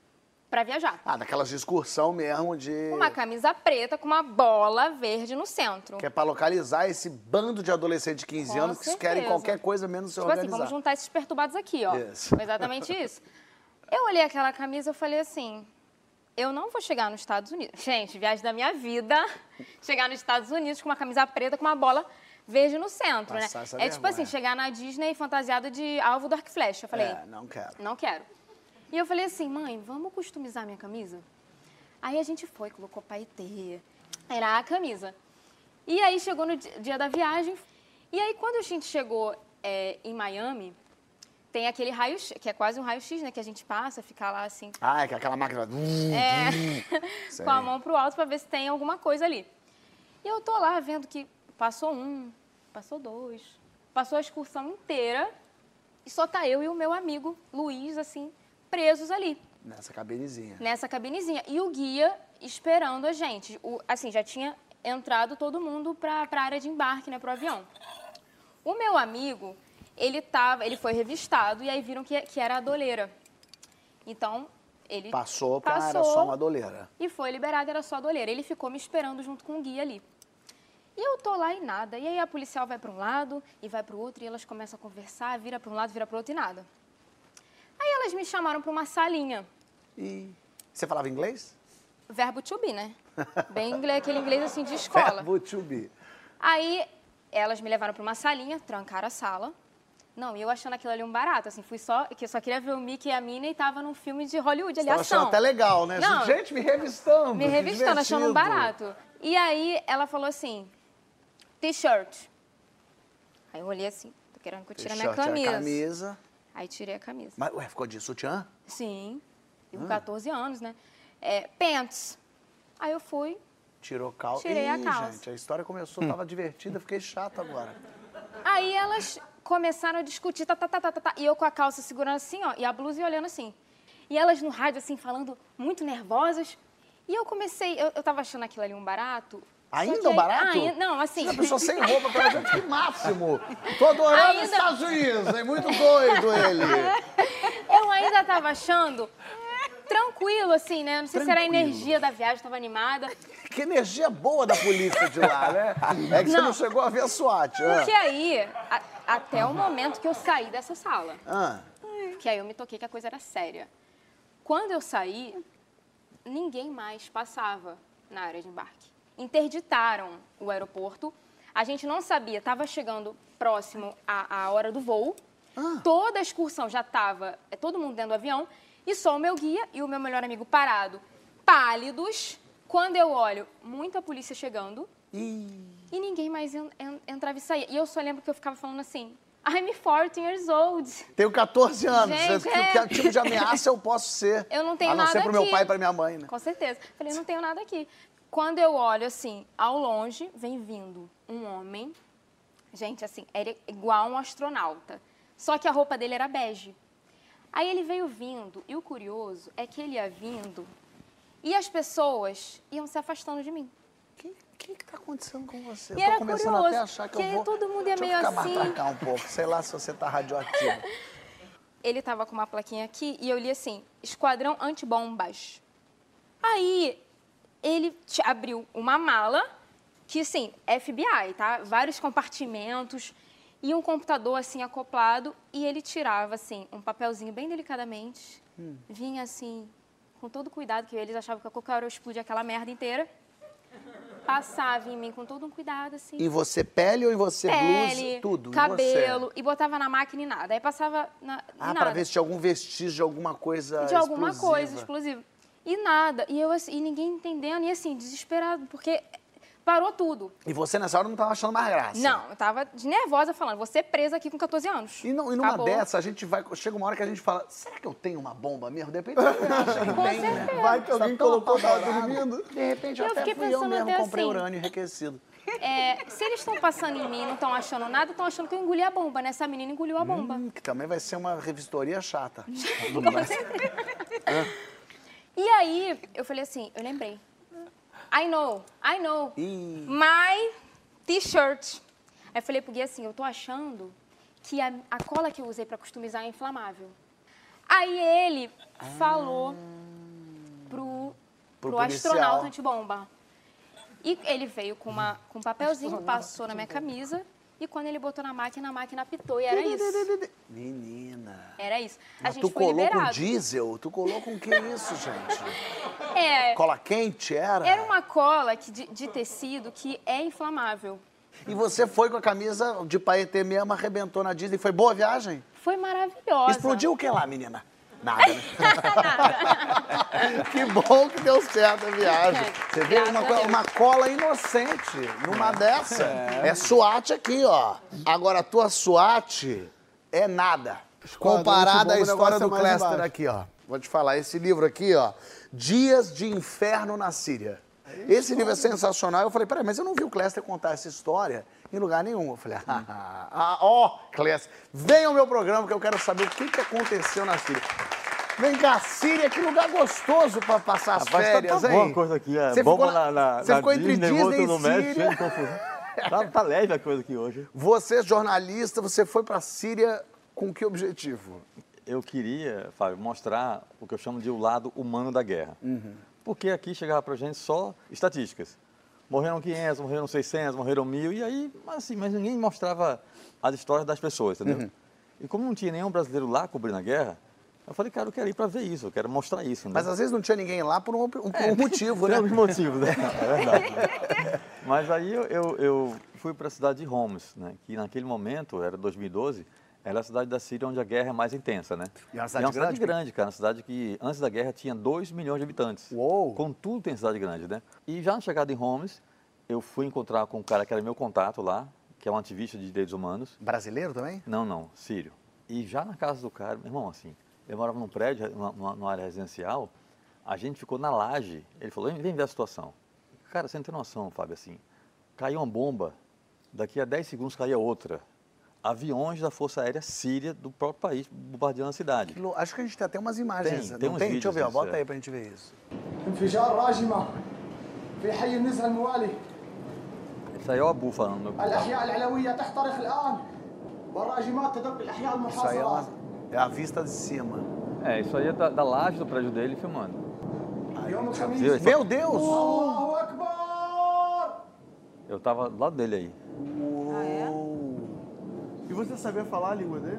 para viajar. Ah, daquelas de excursão mesmo, de... Uma camisa preta com uma bola verde no centro. Que é pra localizar esse bando de adolescentes de 15 Com anos que querem certeza. qualquer coisa menos se Tipo assim, organizar. vamos juntar esses perturbados aqui, ó. Isso. Foi exatamente isso. Eu olhei aquela camisa e falei assim, eu não vou chegar nos Estados Unidos. Gente, viagem da minha vida, chegar nos Estados Unidos com uma camisa preta com uma bola verde no centro, Passar né? essa É tipo vergonha. assim, chegar na Disney fantasiado de alvo do arco flecha. Eu falei, É, não quero. não quero. E eu falei assim, mãe, vamos customizar minha camisa? Aí a gente foi, colocou paetê, era a camisa. E aí chegou no di- dia da viagem. E aí quando a gente chegou é, em Miami, tem aquele raio que é quase um raio-x, né? Que a gente passa, fica lá assim, Ah, é que aquela máquina... é, com a mão pro alto para ver se tem alguma coisa ali. E eu tô lá vendo que passou um, passou dois, passou a excursão inteira e só tá eu e o meu amigo Luiz, assim, presos ali, Nessa cabinezinha. nessa cabinezinha. E o guia esperando a gente. O- assim, já tinha entrado todo mundo pra, pra área de embarque, né, pro avião. O meu amigo, ele tava, ele foi revistado e aí viram que, que era a doleira. Então, ele Passou pra era passou só uma doleira. e foi liberado, era só a doleira. Ele ficou me esperando junto com o guia ali. E eu tô lá e nada. E aí a policial vai para um lado e vai para o outro e elas começam a conversar, vira para um lado, vira para outro e nada. Aí elas me chamaram para uma salinha. E você falava inglês? Verbo to be, né? Bem inglês, aquele inglês assim de escola. Verbo to be. Aí elas me levaram para uma salinha, trancaram a sala. Não, e eu achando aquilo ali um barato, assim, fui só, que eu só queria ver o Mickey e a Minnie e tava num filme de Hollywood, ali achando ação. até legal, né? Não. Gente, me revistando. me revistando, achando um barato. E aí ela falou assim, t-shirt. Aí eu olhei assim, tô querendo que eu tire a minha T-shirt, camisa. a camisa. Aí tirei a camisa. Mas, ué, ficou de sutiã? Sim, eu Ah. com 14 anos, né? É, pants. Aí eu fui, Tirou calça. Tirei a Ih, calça. gente, a história começou, tava divertida, fiquei chato agora. aí elas começaram a discutir, tá, tá, tá, tá, tá, tá, e eu com a calça segurando assim, ó, e a blusa e olhando assim. E elas no rádio, assim, falando muito nervosas. E eu comecei, eu, eu tava achando aquilo ali um barato. Ainda que aí- barato? Não, assim... A pessoa sem roupa pela gente, que máximo. Tô adorando Ainda- os Estados Unidos, é muito doido ele. Eu ainda tava achando tranquilo, assim, né? Não sei se era a Tranquilo. energia da viagem, tava animada. Que energia boa da polícia de lá, né? É que você Não. não chegou a ver a SWAT. ah. Porque aí, a- até o momento que eu saí dessa sala, Ah, que aí eu me toquei que a coisa era séria. Quando eu saí, ninguém mais passava na área de embarque. Interditaram o aeroporto. A gente não sabia, estava chegando próximo à, à hora do voo. Toda a excursão já estava, todo mundo dentro do avião, e só o meu guia e o meu melhor amigo parado, pálidos. Quando eu olho, muita polícia chegando e... e ninguém mais en- en- entrava e saía. E eu só lembro que eu ficava falando assim, I'm 14 years old. Tenho 14 anos. Gente, que, é. que tipo de ameaça eu posso ser? Eu não tenho A não nada ser pro meu aqui. pai e pra minha mãe, né? Com certeza. Falei, não tenho nada aqui. Quando eu olho assim, ao longe, vem vindo um homem. Gente, assim, era igual um astronauta. Só que a roupa dele era bege. Aí ele veio vindo, e o curioso é que ele ia vindo e as pessoas iam se afastando de mim. O que, que que tá acontecendo com você? E eu tô começando curioso, até a achar que eu que vou... todo mundo ia Deixa eu meio ficar assim. pra cá um pouco. Sei lá se você tá radioativo. ele tava com uma plaquinha aqui e eu li assim: Esquadrão Antibombas. Aí ele abriu uma mala que, assim, FBI, tá? Vários compartimentos e um computador assim acoplado e ele tirava assim um papelzinho bem delicadamente, vinha assim com todo cuidado, que eles achavam que a qualquer hora eu explodia aquela merda inteira. Passava em mim com todo um cuidado, assim. Em você pele ou em você Pele, blusa? Tudo. cabelo, você. e botava na máquina e nada. Aí passava na, e Ah, nada. pra ver se tinha algum vestígio de alguma coisa de alguma explosiva. coisa explosiva. E nada. E eu assim, e ninguém entendendo, e assim, desesperado, porque parou tudo. E você nessa hora não tava achando mais graça. Não, eu tava de nervosa falando, vou ser presa aqui com 14 anos. E, não, e numa Acabou. dessa, a gente vai. Chega uma hora que a gente fala: será que eu tenho uma bomba mesmo? De repente você acha que tem, né? Vai que alguém colocou, tava dormindo. De repente, Eu até fiquei fui eu pensando mesmo até comprei assim. urânio enriquecido. É, se eles estão passando em mim e não estão achando nada, estão achando que eu engoli a bomba, né? Essa menina engoliu a bomba. Hum, que também vai ser uma revistoria chata. Com certeza. E aí, eu falei assim, eu lembrei. I know, I know. Ih. My t-shirt. Aí eu falei pro Gui assim, eu tô achando que a, a cola que eu usei pra customizar é inflamável. Aí ele falou pro, Pro pro, astronauta antibomba. E ele veio com, uma, com um papelzinho, passou na minha camisa, e quando ele botou na máquina, a máquina apitou, e era isso. Menina. Era isso. A Mas gente tu foi colou com liberado. diesel? Tu colou com que isso, gente? É, Cola quente era? era uma cola que, de, de tecido que é inflamável. E você foi com a camisa de paetê mesmo, arrebentou na Disney. Foi boa viagem? Foi maravilhosa. Explodiu o que lá, menina? Nada, né? que bom que deu certo a viagem. Você vê uma, uma cola inocente numa dessa. É. SWAT aqui, ó. Agora, a tua SWAT é nada. Comparada à história é do mais Cléster aqui, ó. Vou te falar, esse livro aqui, ó. Dias de Inferno na Síria. Esse livro é sensacional. Eu falei, peraí, mas eu não vi o Cléster contar essa história em lugar nenhum. Eu falei, ah, ah, ó, Cléster, venha ao meu programa que eu quero saber o que, que aconteceu na Síria. Vem cá, Síria, que lugar gostoso pra passar as Rapaz, tá- férias, tá hein? boa a coisa aqui. É Você bomba ficou na, na, você na ficou entre Disney, Disney outro e no Síria. Tá, tá leve a coisa aqui hoje. Você, jornalista, você foi pra Síria com que objetivo? Eu queria, Fábio, mostrar o que eu chamo de o lado humano da guerra. Porque aqui chegava pra gente só estatísticas. Morreram 500, morreram 600, morreram 1.000, e aí, mas assim, mas ninguém mostrava as histórias das pessoas, entendeu? E como não tinha nenhum brasileiro lá cobrindo a guerra, eu falei, cara, eu quero ir para ver isso, eu quero mostrar isso. né? Mas às vezes não tinha ninguém lá por um, um- por um motivo, né? alguns motivos, né? É verdade. Mas aí eu, eu, eu fui para a cidade de Homs, né? que naquele momento, era 2012, era a cidade da Síria onde a guerra é mais intensa, né? E é uma cidade uma cidade grande? grande, cara, uma cidade que antes da guerra tinha 2 milhões de habitantes. Uou! Contudo, tem cidade grande, né? E já na chegada em Homs, eu fui encontrar com um cara que era meu contato lá, que é um ativista de direitos humanos, Brasileiro também? não, não, sírio. E já na casa do cara, meu irmão, assim, eu morava num prédio, numa, numa área residencial, a gente ficou na laje. Ele falou, vem ver a situação. Cara, você não tem noção, Fábio, assim, caiu uma bomba, daqui a 10 segundos caía outra. Aviões da Força Aérea Síria do próprio país bombardeando a cidade. Acho que a gente tem até umas imagens. Tem, né? tem, uns tem? Vídeos, Deixa eu ver, Bota é. aí pra gente ver isso. Ele saiu a bufa no meu Isso aí é uma, é a vista de cima. É, isso aí é da, da laje do prédio dele filmando. Aí, Deus, meu Deus! Eu tava do lado dele aí. Ah, é? E você sabia falar a língua dele?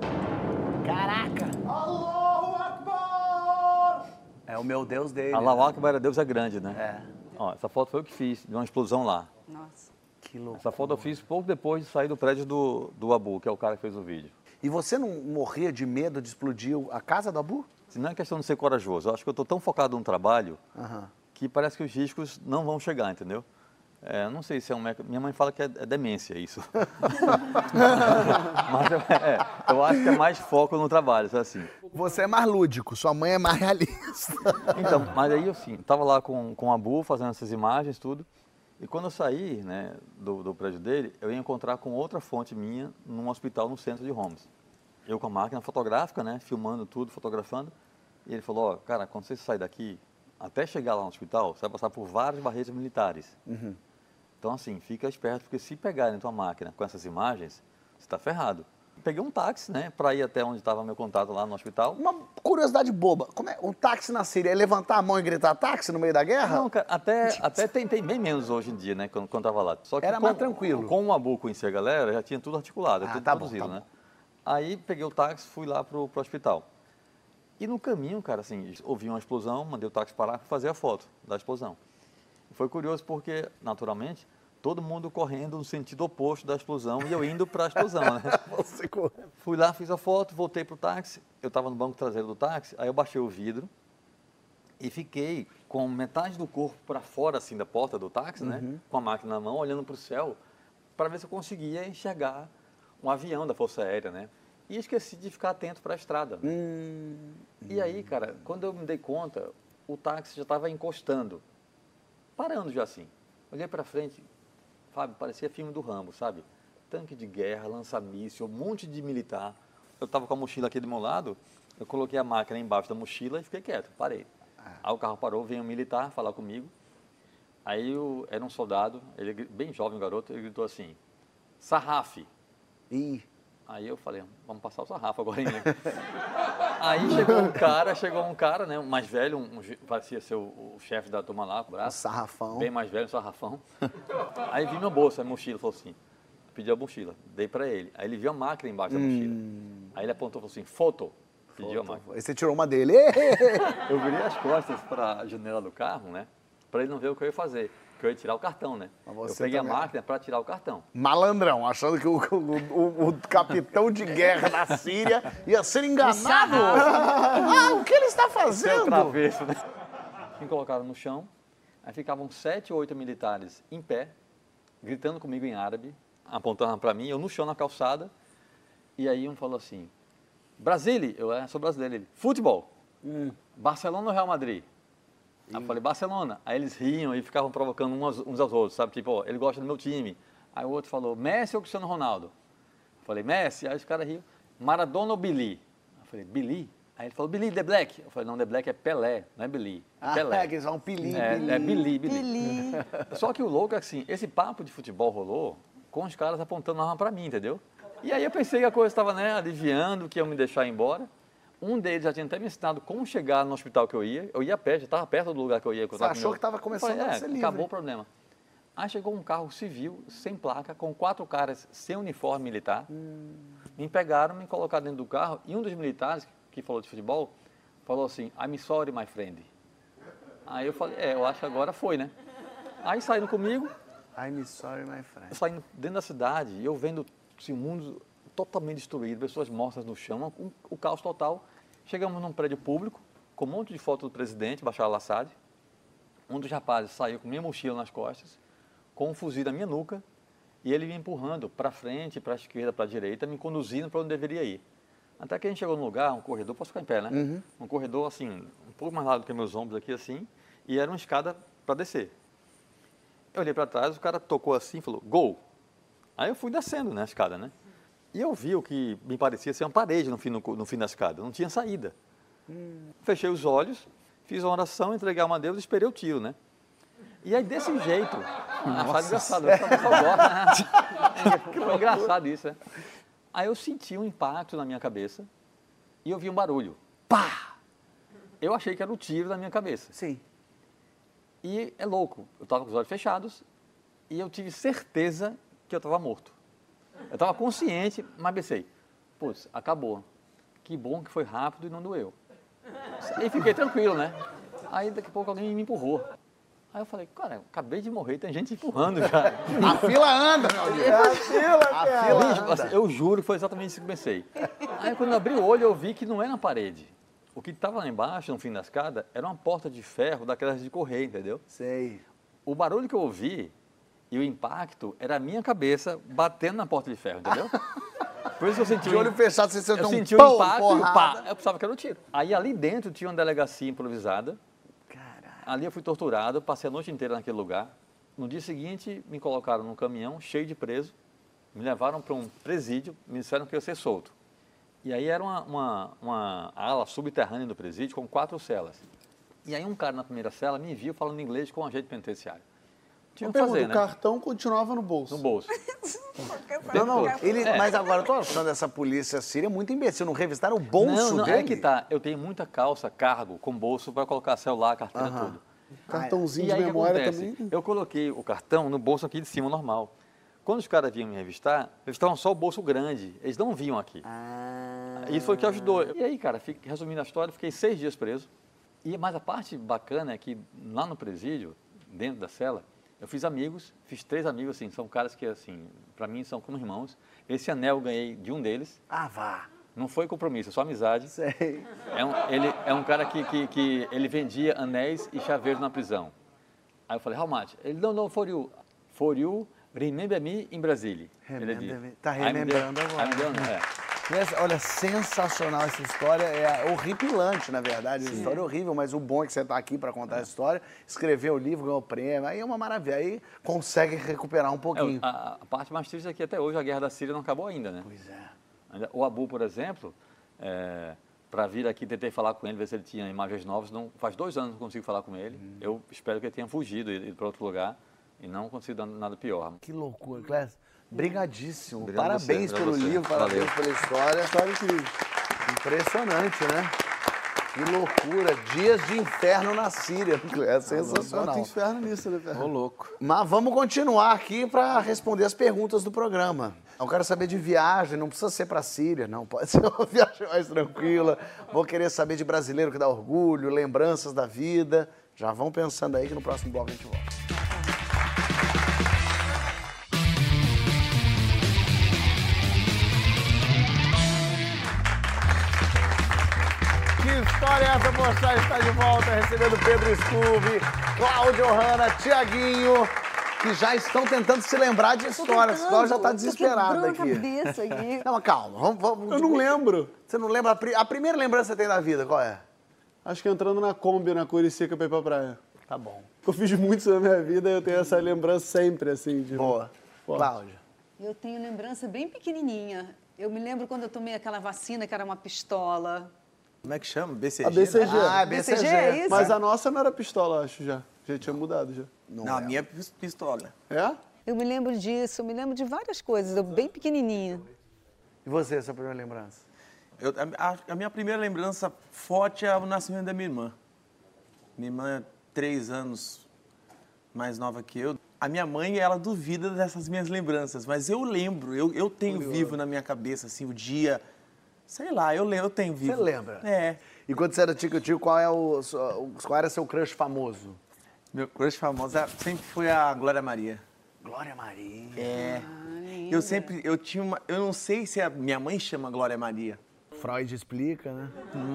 Caraca! Allahu Akbar! É o meu Deus dele. Allahu né? Akbar é Deus é grande, né? É. Ó, essa foto foi eu que fiz, de uma explosão lá. Nossa. Que louco. Essa foto eu fiz pouco depois de sair do prédio do, do Abu, que é o cara que fez o vídeo. E você não morria de medo de explodir a casa do Abu? Se não é questão de ser corajoso, eu acho que eu estou tão focado no trabalho Aham. que parece que os riscos não vão chegar, entendeu? É, eu não sei se é um... meca- Minha mãe fala que é, é demência isso. Mas eu, é, eu acho que é mais foco no trabalho, sabe assim. Você é mais lúdico, sua mãe é mais realista. Então, mas aí assim, tava lá com, com o Abu fazendo essas imagens, tudo. E quando eu saí né, do, do prédio dele, eu ia encontrar com outra fonte minha num hospital no centro de Homs. Eu com a máquina fotográfica, né, filmando tudo, fotografando. E ele falou, ó, cara, quando você sair daqui, até chegar lá no hospital, você vai passar por várias barreiras militares. Então, assim, fica esperto, porque se pegarem tua máquina com essas imagens, você está ferrado. Peguei um táxi, né, para ir até onde estava meu contato lá no hospital. Uma curiosidade boba. Como é? Um táxi na Síria é levantar a mão e gritar táxi no meio da guerra? Não, cara, até, até tentei bem menos hoje em dia, né, quando, quando tava lá. Só que Era com- mais tranquilo. Com o Abu conhecia a galera, já tinha tudo articulado, Ah, tudo tá bom, produzido, tá né? Aí peguei o táxi, fui lá pro, pro hospital. E no caminho, cara, assim, ouvi uma explosão, mandei o táxi parar para fazer a foto da explosão. Foi curioso porque, naturalmente, todo mundo correndo no sentido oposto da explosão e eu indo para a explosão, né? Você. Fui lá, fiz a foto, voltei pro táxi. Eu estava no banco traseiro do táxi, aí eu baixei o vidro e fiquei com metade do corpo para fora, assim, da porta do táxi, né? Com a máquina na mão, olhando para o céu, para ver se eu conseguia enxergar um avião da Força Aérea, né? E esqueci de ficar atento para a estrada. né? E aí, cara, quando eu me dei conta, o táxi já estava encostando, parando já assim. Olhei para frente, Fábio, parecia filme do Rambo, sabe? Tanque de guerra, lança-míssil, um monte de militar. Eu estava com a mochila aqui do meu lado, eu coloquei a máquina embaixo da mochila e fiquei quieto, parei. Aí o carro parou, veio um militar falar comigo. Aí eu, era um soldado, ele bem jovem, garoto, ele gritou assim, sarrafe. Ih, Aí eu falei, vamos passar o sarrafo agora, hein? Aí chegou um cara, chegou um cara, né, um mais velho, um, um parecia ser o, o chefe da turma lá, o um braço, sarrafão. bem mais velho, um sarrafão. Aí vi minha bolsa, minha mochila, falou assim, pedi a mochila, dei pra ele. Aí ele viu a máquina embaixo da mochila. Aí ele apontou e falou assim, foto, pediu a máquina. Aí você tirou uma dele. Eu virei as costas para a janela do carro, né, pra ele não ver o que eu ia fazer, que eu ia tirar o cartão, né. Eu peguei também. a máquina para tirar o cartão. Malandrão, achando que o, o- o- o capitão de guerra da Síria ia ser enganado. Ah, o que ele está fazendo? travesso, né? Me colocaram no chão, aí ficavam sete ou oito militares em pé, gritando comigo em árabe, apontando para mim, eu no chão na calçada, e aí um falou assim, Brasília, eu é, sou brasileiro, ele, futebol, Barcelona ou Real Madrid? Aí eu falei, Barcelona. Aí eles riam e ficavam provocando uns, uns aos outros, sabe? Tipo, ó, ele gosta do meu time. Aí o outro falou, Messi ou Cristiano Ronaldo? Eu falei, Messi. Aí os caras riam, Maradona ou Billy? Eu falei, Billy? Aí ele falou, Billy the Black. Eu falei, não, the Black é Pelé, não é Billy. É Ah, Pelé. é, que eles falam pilim, É, é Billy, Billy. Pili. Só que o louco é assim, esse papo de futebol rolou com os caras apontando arma pra mim, entendeu? E aí eu pensei que a coisa estava né, aliviando, que iam me deixar embora. Um deles já tinha até me ensinado como chegar no hospital que eu ia. Eu ia a pé, já estava perto do lugar que eu ia. que eu Você achou meu- que tava começando falei, a é, ser livre. Acabou o problema. Aí chegou um carro civil, sem placa, com quatro caras sem uniforme militar. Me pegaram, me colocaram dentro do carro e um dos militares, que falou de futebol, falou assim, I'm sorry, my friend. Aí eu falei, é, eu acho que agora foi, né? Aí saíram comigo, I'm sorry, my friend. saindo dentro da cidade eu vendo assim, o mundo totalmente destruído, pessoas mortas no chão, um- o caos total. Chegamos num prédio público, com um monte de foto do presidente, Bashar al-Assad. Um dos rapazes saiu com minha mochila nas costas, com um fuzil na minha nuca, e ele me empurrando para frente, para a esquerda, para a direita, me conduzindo para onde deveria ir. Até que a gente chegou num lugar, um corredor, posso ficar em pé, né? Um corredor assim, um pouco mais largo do que meus ombros aqui assim, e era uma escada para descer. Eu olhei para trás, o cara tocou assim e falou, gol. Aí eu fui descendo né, a escada, né? E eu vi o que me parecia ser uma parede no fim, no, no fim da escada, não tinha saída. Fechei os olhos, fiz uma oração, entreguei a Deus e esperei o tiro, né? E aí, desse jeito, achado engraçado, só gosta, né? Foi engraçado isso, né? Aí eu senti um impacto na minha cabeça e eu vi um barulho. Pá! Eu achei que era o tiro na minha cabeça. Sim. E é louco, eu estava com os olhos fechados e eu tive certeza que eu estava morto. Eu estava consciente, mas pensei, putz, acabou. Que bom que foi rápido e não doeu. E fiquei tranquilo, né? Aí daqui a pouco alguém me empurrou. Aí eu falei, cara, eu acabei de morrer, tem gente empurrando já. A fila anda, meu amigo. A fila, A cara. fila anda. assim, eu juro que foi exatamente isso que eu pensei. Aí quando eu abri o olho, eu vi que não era na parede. O que estava lá embaixo, no fim da escada, era uma porta de ferro daquelas de correr, entendeu? Sei. O barulho que eu ouvi e o impacto era a minha cabeça batendo na porta de ferro, entendeu? Por isso eu senti De o olho fechado, você eu sentou um senti o impacto e pá. Eu pensava que era o tiro. Aí ali dentro tinha uma delegacia improvisada. Caralho. Ali eu fui torturado, passei a noite inteira naquele lugar. No dia seguinte, me colocaram num caminhão cheio de preso, me levaram para um presídio, me disseram que eu ia ser solto. E aí era uma, uma, uma ala subterrânea do presídio com quatro celas. E aí um cara na primeira cela me viu falando inglês com um agente penitenciário. Tinha que fazer, né? o cartão continuava no bolso. No bolso. Não, não, ele, É. mas agora eu tô achando essa polícia síria muito imbecil. Não revistaram o bolso não, não, dele? é que tá. Eu tenho muita calça, cargo, com bolso para colocar celular, carteira, tudo. Cartãozinho E aí de memória também. Eu coloquei o cartão no bolso aqui de cima, normal. quando os caras vinham me revistar, eles estavam só o bolso grande, eles não vinham aqui. Ah. Isso foi o que ajudou. E aí, cara, resumindo a história, fiquei seis dias preso. E mas a parte bacana é que lá no presídio, dentro da cela, eu fiz amigos, fiz três amigos, assim, são caras que, assim, para mim são como irmãos. Esse anel eu ganhei de um deles, Ah, vá. não foi compromisso, é só amizade. Sei. É um, ele é um cara que, que, que ele vendia anéis e chaveiros na prisão. Aí eu falei, how much? Ele, não, não, for you. For you, remember me in Brasília. Remember me. Tá remembrando agora. aí me deu, é. Olha, sensacional essa história. É horripilante, na verdade. Essa história é horrível, mas o bom é que você está aqui para contar a história, escreveu o livro, ganhou o prêmio. Aí é uma maravilha. Aí consegue recuperar um É, pouquinho. a, a parte mais triste é que até hoje a guerra da Síria não acabou ainda, né? Pois é. O Abu, por exemplo, para vir aqui, tentei falar com ele, ver se ele tinha imagens novas. Não, faz dois anos que não consigo falar com ele. Hum. Eu espero que ele tenha fugido, ido para outro lugar e não consigo dar nada pior. Que loucura, Clécio. Brigadíssimo. Obrigado a você, parabéns obrigado pelo a você. livro, parabéns Valeu. pela história. História incrível. Impressionante, né? Que loucura. Dias de inferno na Síria. É sensacional. Bota inferno nisso, né, Ô, velho? louco. Mas vamos continuar aqui para responder as perguntas do programa. Eu quero saber de viagem, não precisa ser para Síria, não. Pode ser uma viagem mais tranquila. Vou querer saber de brasileiro que dá orgulho, lembranças da vida. Já vão pensando aí que no próximo bloco a gente volta. História é essa, Poxa? Está de volta recebendo Pedro Scooby, Cláudio Hanna, Tiaguinho, que já estão tentando se lembrar de histórias. Cláudio já está desesperado Tô aqui. a cabeça aqui. Não, mas calma, vamos, vamos. Eu não lembro. Você não lembra? A, pri- a primeira lembrança que você tem da vida, qual é? Acho que entrando na Kombi, na Curicica pra ir pra praia. Tá bom. Eu fiz muito na minha vida e eu tenho essa lembrança sempre, assim. De... Boa. Forte. Cláudio. Eu tenho lembrança bem pequenininha. Eu me lembro quando eu tomei aquela vacina que era uma pistola. Como é que chama? BCG? A BCG. né? Ah, BCG, BCG. é isso? Mas a nossa não era pistola, acho já. Já tinha mudado já. Não, a minha é pis- pistola. É? Eu me lembro disso, eu me lembro de várias coisas, eu bem pequenininha. E você, sua primeira lembrança? Eu- a, a- minha primeira lembrança forte é o nascimento da minha irmã. Minha irmã é três anos mais nova que eu. A minha mãe, ela duvida dessas minhas lembranças, mas eu lembro, eu, eu tenho vivo na minha cabeça, assim, o dia... Sei lá, eu, eu tenho vivo. Você lembra? É. E quando você era tico-tico, qual, é o, qual era seu crush famoso? Meu crush famoso é- sempre foi a Glória Maria. Glória Maria. É. Eu sempre, eu tinha uma, eu não sei se a minha mãe chama Glória Maria, Freud explica, né?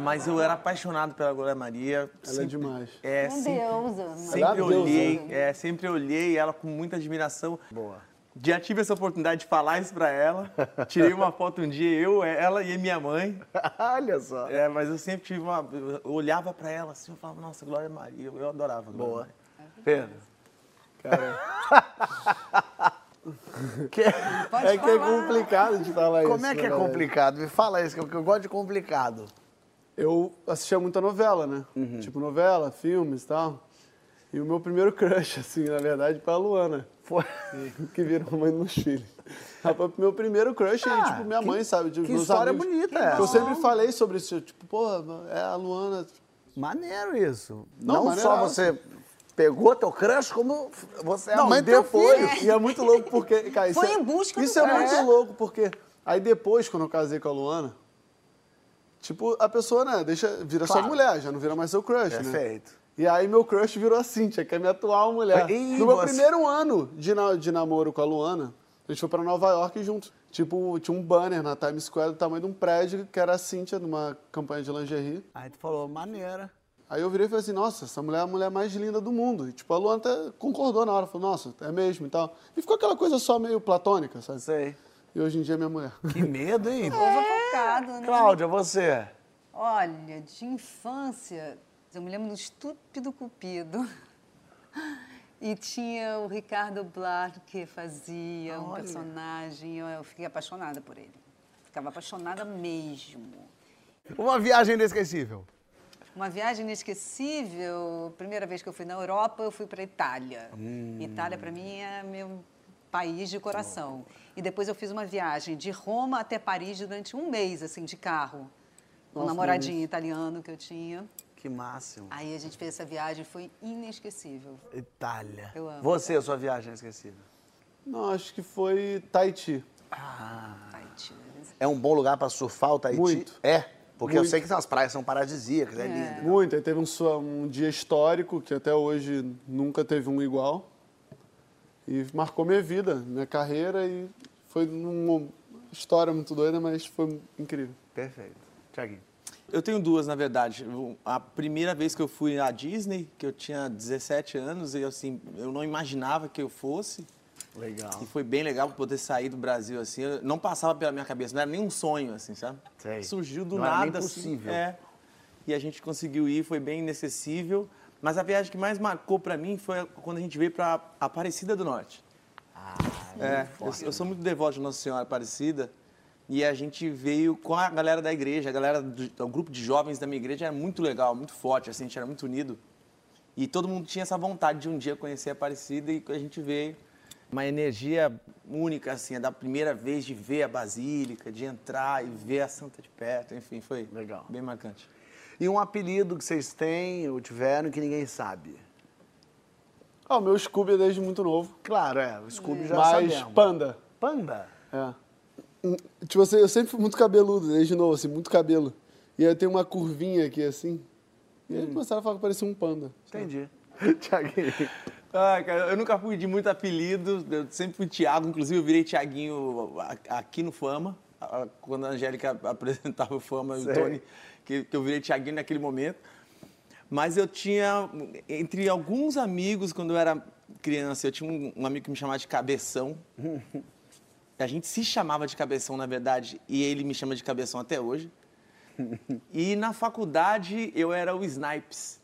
mas eu era apaixonado pela Glória Maria. Ela é demais. É, Meu sempre, Deus, Ela sempre é deusa, olhei, é, sempre olhei ela com muita admiração. Boa. Já tive essa oportunidade de falar isso pra ela. Tirei uma foto um dia, eu, ela e minha mãe. Olha só. É, mas eu sempre tive uma. Eu olhava pra ela assim, eu falava, nossa, Glória Maria. Eu, adorava. a Glória Boa. Maria. Pedro. Pode É que é complicado de falar isso. Como é que é verdade. complicado? Me fala isso, que eu, que eu gosto de complicado. Eu assistia muita novela, né? Uhum. Tipo novela, filmes e tal. E o meu primeiro crush, assim, na verdade, foi a Luana. Foi. Que virou mãe dos meus filhos. Ela foi o meu primeiro crush Ah, tipo, minha que- mãe, sabe? De, que história amigos. bonita Que essa. Eu sempre falei sobre isso. Tipo, pô, é a Luana. Maneiro isso. Não, Não, só você pegou teu crush, como você é a Não, mãe do teu depois. filho. E é muito louco porque. Cara, isso Foi é- em busca do Isso é muito louco, porque. Aí depois, quando eu casei com a Luana, tipo, a pessoa, né, deixa, vira Claro. sua mulher, já não vira mais seu crush, né? Perfeito. E aí meu crush virou a Cíntia, que é minha atual mulher. Ih, no meu você- primeiro ano de, na- de namoro com a Luana, a gente foi pra Nova York juntos. Tipo, tinha um banner na Times Square do tamanho de um prédio, que era a Cíntia, numa campanha de lingerie. Aí tu falou, maneira. Aí eu virei e falei assim, nossa, essa mulher é a mulher mais linda do mundo. E tipo, a Luana até concordou na hora, falou, nossa, é mesmo e tal. E ficou aquela coisa só meio platônica, sabe? Sei. E hoje em dia é minha mulher. Que medo, hein? Coisa focado, né? Cláudia, você? Olha, de infância, eu me lembro do Estúpido Cupido. E tinha o Ricardo Blar que fazia um personagem, eu, eu fiquei apaixonada por ele. Ficava apaixonada mesmo. Uma viagem inesquecível. Uma viagem inesquecível, primeira vez que eu fui na Europa, eu fui para Itália. Itália, para mim, é meu país de coração. E depois eu fiz uma viagem de Roma até Paris durante um mês, assim, de carro. Um namoradinho italiano que eu tinha. Que máximo. Aí a gente fez essa viagem, foi inesquecível. Itália. Eu amo. Você, sua viagem inesquecível. Não, acho que foi Tahiti. É um bom lugar pra surfar o Tahiti? Muito. É? Porque eu Muito. sei que as praias são paradisíacas, é, lindo. Muito. Aí teve um, um dia histórico que até hoje nunca teve um igual. E marcou minha vida, minha carreira e foi uma história muito doida, mas foi incrível. Perfeito. Tiaguinho. Eu tenho duas, na verdade. A primeira vez que eu fui à Disney, que eu tinha 17 anos, e assim, eu não imaginava que eu fosse. Legal. E foi bem legal poder sair do Brasil, assim. Eu não passava pela minha cabeça, não era nem um sonho, assim, sabe? Sei. Surgiu do Não era nem nada, assim. É. E a gente conseguiu ir, foi bem inacessível. Mas a viagem que mais marcou pra mim foi quando a gente veio pra Aparecida do Norte. É, eu, eu sou muito devoto de Nossa Senhora Aparecida. E a gente veio com a galera da igreja, a galera do o grupo de jovens da minha igreja era muito legal, muito forte, assim, a gente era muito unido. E todo mundo tinha essa vontade de um dia conhecer a Aparecida e a gente veio. Uma energia única, assim, é da primeira vez de ver a Basílica, de entrar e ver a Santa de perto, enfim, foi Legal. bem marcante. E um apelido que vocês têm ou tiveram que ninguém sabe? Ah, o meu Scooby é desde muito novo. Claro, é. O Scooby já mas sabemos. Panda. Panda? É. Hum, Tipo assim, eu sempre fui muito cabeludo, desde novo, assim, muito cabelo. E aí tenho uma curvinha aqui, assim. E aí começaram a falar que parecia um panda. Entendi. Tiaguinho. Ah, cara, eu nunca fui de muito apelido, eu sempre fui Thiago, inclusive eu virei Thiaguinho a- aqui no Fama, quando a Angélica apresentava o Fama e o. Tony, que, que eu virei Thiaguinho naquele momento. Mas eu tinha, entre alguns amigos, quando eu era criança, eu tinha um, um amigo que me chamava de Cabeção. A gente se chamava de Cabeção, na verdade, e ele me chama de Cabeção até hoje. E na faculdade eu era o Snipes.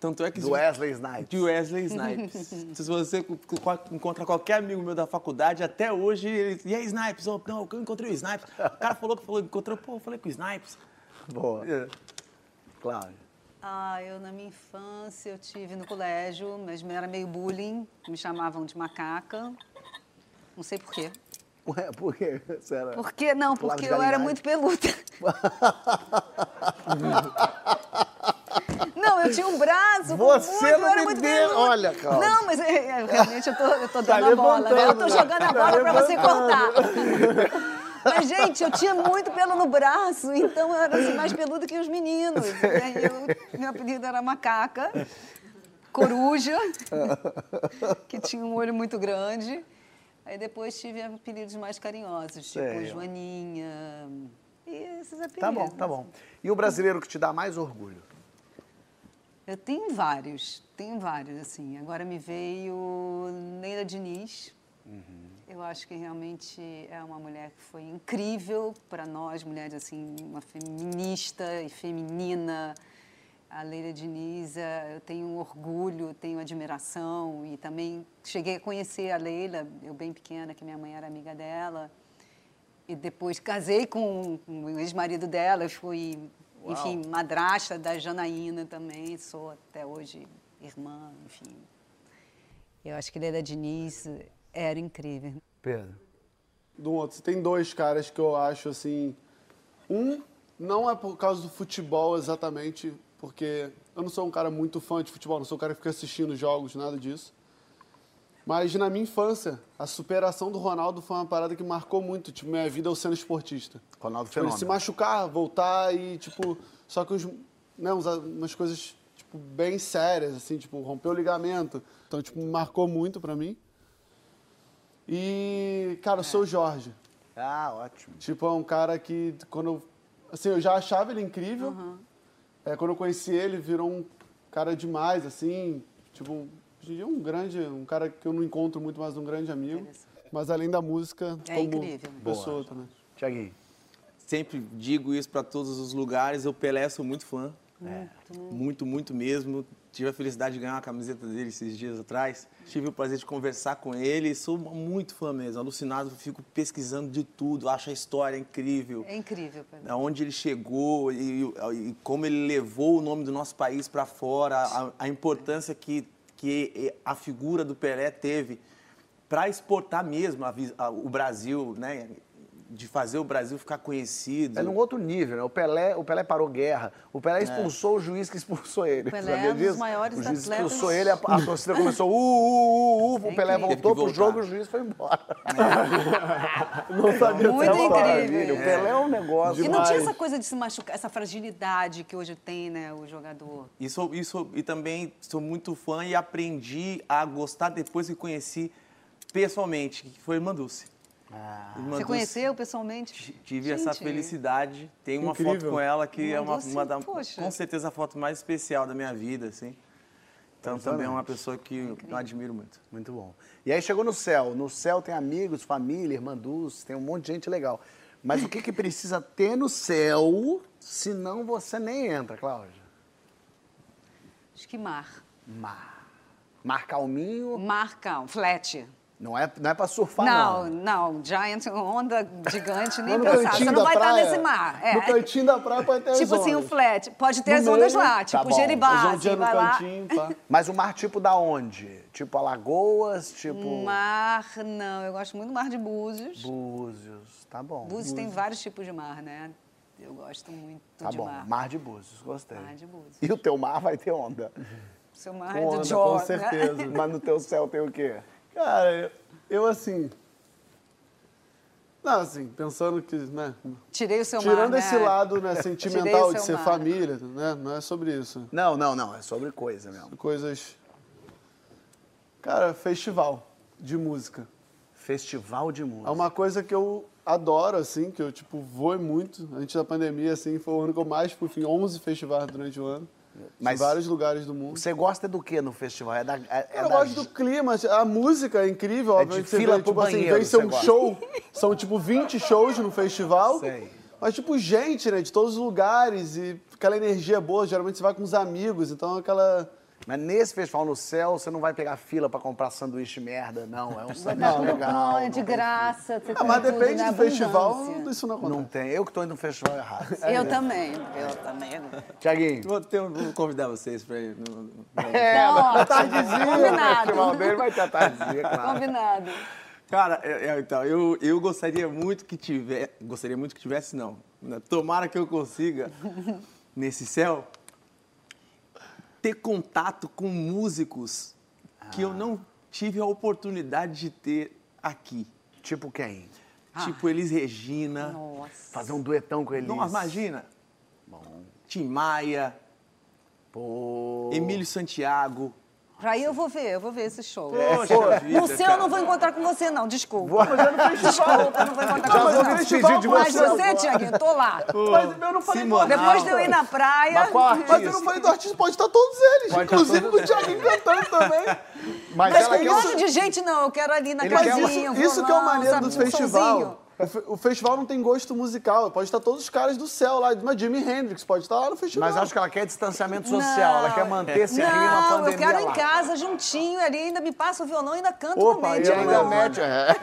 Tanto é que Do Wesley Snipes. de Wesley Snipes. Se você co- co- encontra qualquer amigo meu da faculdade, até hoje, ele, e aí, Snipes? Oh, não, eu encontrei o Snipes. O cara falou que falou, encontrou, pô, eu falei com o Snipes. Boa. Claro. Ah, eu na minha infância eu tive no colégio, mas era meio bullying, me chamavam de macaca. Não sei por quê. Ué, por quê? Será? Por quê? Não, Pulava porque eu era muito peluda. Não, eu tinha um braço. Você muito, eu não era me muito deu- peluda. olha, Cláudia. Não, mas é, é, realmente eu tô, eu tô Tá dando a bola, né? Eu tô né? jogando a Tá bola pra você cortar. Mas, gente, eu tinha muito pelo no braço, então eu era assim, mais peluda que os meninos. E aí eu, meu apelido era macaca, coruja, que tinha um olho muito grande. Aí depois tive apelidos mais carinhosos, tipo Sei. Joaninha. E esses apelidos. Tá bom, tá bom. E o brasileiro que te dá mais orgulho? Eu tenho vários, tenho vários, assim. Agora me veio Neila Diniz. Eu acho que realmente é uma mulher que foi incrível para nós, mulheres, assim, uma feminista e feminina. A Leila Diniz, eh, eu tenho orgulho, tenho admiração e também cheguei a conhecer a Leila, eu bem pequena, que minha mãe era amiga dela. E depois casei com o ex-marido dela, eu fui, enfim, madrasta da Janaína também, sou até hoje irmã, enfim. Eu acho que Leila Diniz era incrível. Pedro. do outro. Você tem dois caras que eu acho assim. Um não é por causa do futebol exatamente, porque eu não sou um cara muito fã de futebol, não sou um cara que fica assistindo jogos, nada disso. Mas na minha infância, a superação do Ronaldo foi uma parada que marcou muito, tipo, minha vida eu sendo esportista. Ronaldo Tipo, ele se machucar, voltar e, tipo, só que os, né, uns- umas coisas, tipo, bem sérias, assim, tipo, rompeu o ligamento. Então, tipo, marcou muito pra mim. E, cara, eu sou o Jorge. Ah, ótimo. Tipo, é um cara que, quando eu, assim, eu já achava ele incrível. É, quando eu conheci ele, virou um cara demais, assim, tipo, um- hoje em dia é um grande, um cara que eu não encontro muito mais um grande amigo. Mas além da música, É como incrível. pessoa também. Tiaguinho. Sempre digo isso para todos os lugares, eu Pelé sou muito fã. É. Muito, muito mesmo. Tive a felicidade de ganhar uma camiseta dele esses dias atrás. Tive o prazer de conversar com ele. Sou muito fã mesmo, alucinado. Fico pesquisando de tudo. Acho a história incrível. É incrível, Pedro. Aonde ele chegou e, e como ele levou o nome do nosso país para fora, a, a importância que, que a figura do Pelé teve para exportar mesmo a a- o Brasil, né? De fazer o Brasil ficar conhecido. É num outro nível, né? O Pelé, o Pelé parou guerra. O Pelé expulsou o juiz que expulsou ele. O Pelé é um dos maiores O juiz atletas. expulsou ele, a, a torcida começou uh, uh, uh, uh, o Pelé voltou pro jogo e o juiz foi embora. Não sabia Muito incrível. Maravilha. O Pelé é um negócio. E não tinha essa coisa de se machucar, essa fragilidade que hoje tem, né, o jogador. E, sou, e, também sou muito fã e aprendi a gostar depois que conheci pessoalmente, que foi Irmã Irmã Você conheceu pessoalmente? Tive essa Gente. felicidade. Tem uma Incrível. foto com ela que Irmã é uma, Dulce, uma da, poxa. com certeza a foto mais especial da minha vida, assim. Então também é uma pessoa que eu admiro muito. Muito bom. E aí chegou no céu. No céu tem amigos, família, irmã Dulce, tem um monte de gente legal. Mas o que, que precisa ter no céu, senão você nem entra, Cláudia? Acho que mar. Mar. Mar calminho, Mar calmo, flat. Não é, não é pra surfar, Não, não. não, Giant, onda gigante, nem No pensar. Você não vai estar praia, nesse mar. É. No cantinho da praia pode ter as Tipo assim, o ondas. flat. Pode ter No as ondas meio, lá, tá tipo. As Jeribá, ondinhas assim, no vai lá. cantinho. Mas o mar tipo da onde? Tipo Alagoas, tipo... Mar, não, eu gosto muito do mar de Búzios. Búzios, tá bom. Búzios tem vários tipos de mar, né? Eu gosto muito Tá de bom, mar. mar de Búzios, gostei. Mar de Búzios. E o teu mar vai ter onda. O seu mar Com é do onda, com certeza. Mas no teu céu tem o quê? Cara, eu, eu assim... Não, assim, pensando que, né... Tirei o seu mar, Tirando né? esse lado né, sentimental de ser mar. família, né? Não é sobre isso. Não, não, não, é sobre coisa mesmo. Coisas... Cara, festival de música. Festival de música. É uma coisa que eu adoro, assim, que eu, tipo, vou muito. Antes da pandemia, assim, foi o ano que eu mais. Fui em 11 festivais durante o ano. Mas- Em vários lugares do mundo. Você gosta do que no festival? É da, é, é eu da- gosto do clima, a música é incrível, É de obviamente. você fila vê, pro tipo assim, banheiro, vem ser você um gosta. show, são tipo 20 shows no festival. Sei. Mas, tipo, gente, né, de todos os lugares e aquela energia boa. Geralmente você vai com os amigos, então aquela. Mas nesse festival no céu, você não vai pegar fila pra comprar sanduíche merda, não. É um sanduíche legal. Não, é não de graça. Você Ah, tem mas tudo, depende né? do festival, isso não Não acontece. tem. Eu que tô indo no festival errado. Eu também, eu também. Tiaguinho. Vou, ter, vou convidar vocês para ir. no- no- É, Então, ó, O festival combinado. dele vai ter a tardezinha, claro. Combinado. Cara, é- é, então, eu, eu gostaria muito que tivesse. Gostaria muito que tivesse, não. né? Tomara que eu consiga, nesse céu, ter contato com músicos que eu não tive a oportunidade de ter aqui. Tipo quem? Tipo Elis Regina. Nossa. Fazer um duetão com ele. Não, imagina. Tim Maia, Pô. Emílio Santiago. Aí eu vou ver, eu vou ver esse show. Poxa vida, no seu eu não vou encontrar com você, não, desculpa. Vou- Mas é no Desculpa, eu não vou encontrar Já com você. não. de Mas você. você, Tiaguinho, tô lá. Mas eu não falei do Simona. Depois de eu ir na praia. Mas qual Mas eu não falei do artista, pode estar todos eles. Pode inclusive todos o Thiaguinho cantando também. Mas, Mas com um monte de gente, não. Eu quero ali na Ele um- casinha, Isso, isso que é o maneiro do festival. O, fe- o festival não tem gosto musical. Pode estar todos os caras do céu lá. Mas Jimi Hendrix pode estar lá no festival. Mas acho que ela quer distanciamento social. Ela quer manter esse clima Não, pandemia eu quero lá. em casa, juntinho ali, ainda me passa o violão e ainda canto Opa, ainda meu Ainda onda. mete... É.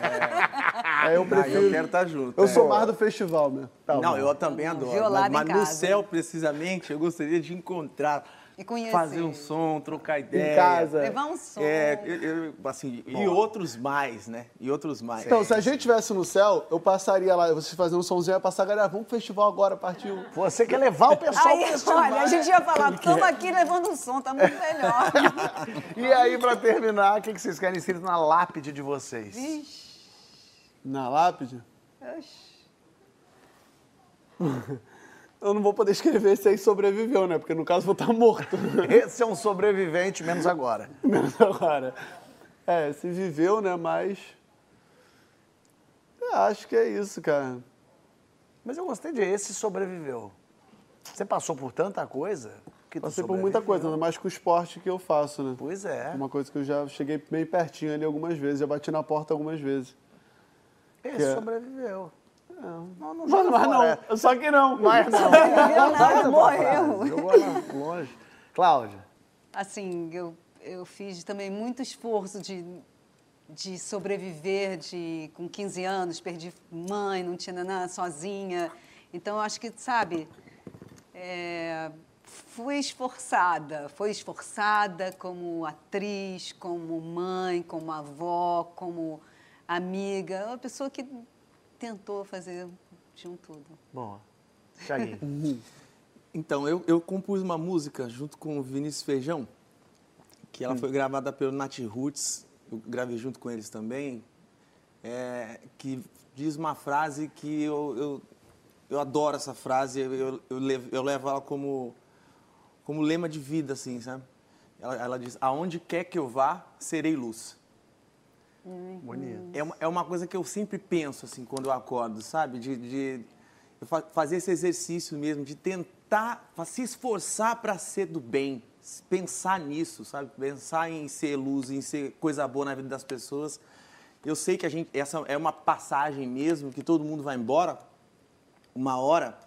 É, eu prefiro. eu quero estar junto. Eu é. sou mais do festival mesmo. não, eu também adoro. Violada mas em mas no céu, precisamente, eu gostaria de encontrar, E conhecer. fazer um som, trocar ideia. Em casa. Levar um som. É, eu, eu, assim, e outros mais, né? E outros mais. Então, se a gente estivesse no céu, eu passaria lá, vocês fazendo um somzinho, eu ia passar, galera, vamos pro festival agora, partiu. Você quer levar o pessoal Aí, pro festival. olha, a gente ia falar, estamos aqui levando um som, tá muito melhor. E aí, pra terminar, o que que vocês querem escrito na lápide de vocês? Na lápide? Oxi. Eu não vou poder escrever se aí sobreviveu, né? Porque no caso vou estar morto. Esse é um sobrevivente, menos agora. Menos agora. É, se viveu, né? Mas. Eu acho que é isso, cara. Mas eu gostei de esse sobreviveu. Você passou por tanta coisa que Passei por muita coisa, ainda mais com o esporte que eu faço, né? Pois é. Uma coisa que eu já cheguei bem pertinho ali algumas vezes, já bati na porta algumas vezes. Esse é- sobreviveu. Não, não Mas, joga mas fora. não, só que não. Mas não. Viveu nada, morreu. Jogou longe. Cláudia, Assim, eu, eu fiz também muito esforço de, de sobreviver, de, com 15 anos, perdi mãe, não tinha nanã, sozinha. Então, eu acho que, sabe, é, fui esforçada, fui esforçada como atriz, como mãe, como avó, como amiga, uma pessoa que tentou fazer de um tudo. Bom, Thiaguinho. Então, eu, eu compus uma música junto com o Vinícius Feijão, que ela foi gravada pelo Nat Roots, eu gravei junto com eles também, é, que diz uma frase que eu, eu, eu adoro essa frase, eu, eu, eu levo, eu levo ela como, como lema de vida, assim, sabe? Ela, ela diz, aonde quer que eu vá, serei luz. Bonito. É uma, é uma coisa que eu sempre penso, assim, quando eu acordo, sabe? De, de fazer esse exercício mesmo, de tentar se esforçar para ser do bem, pensar nisso, sabe? Pensar em ser luz, em ser coisa boa na vida das pessoas. Eu sei que a gente, essa é uma passagem mesmo, que todo mundo vai embora uma hora.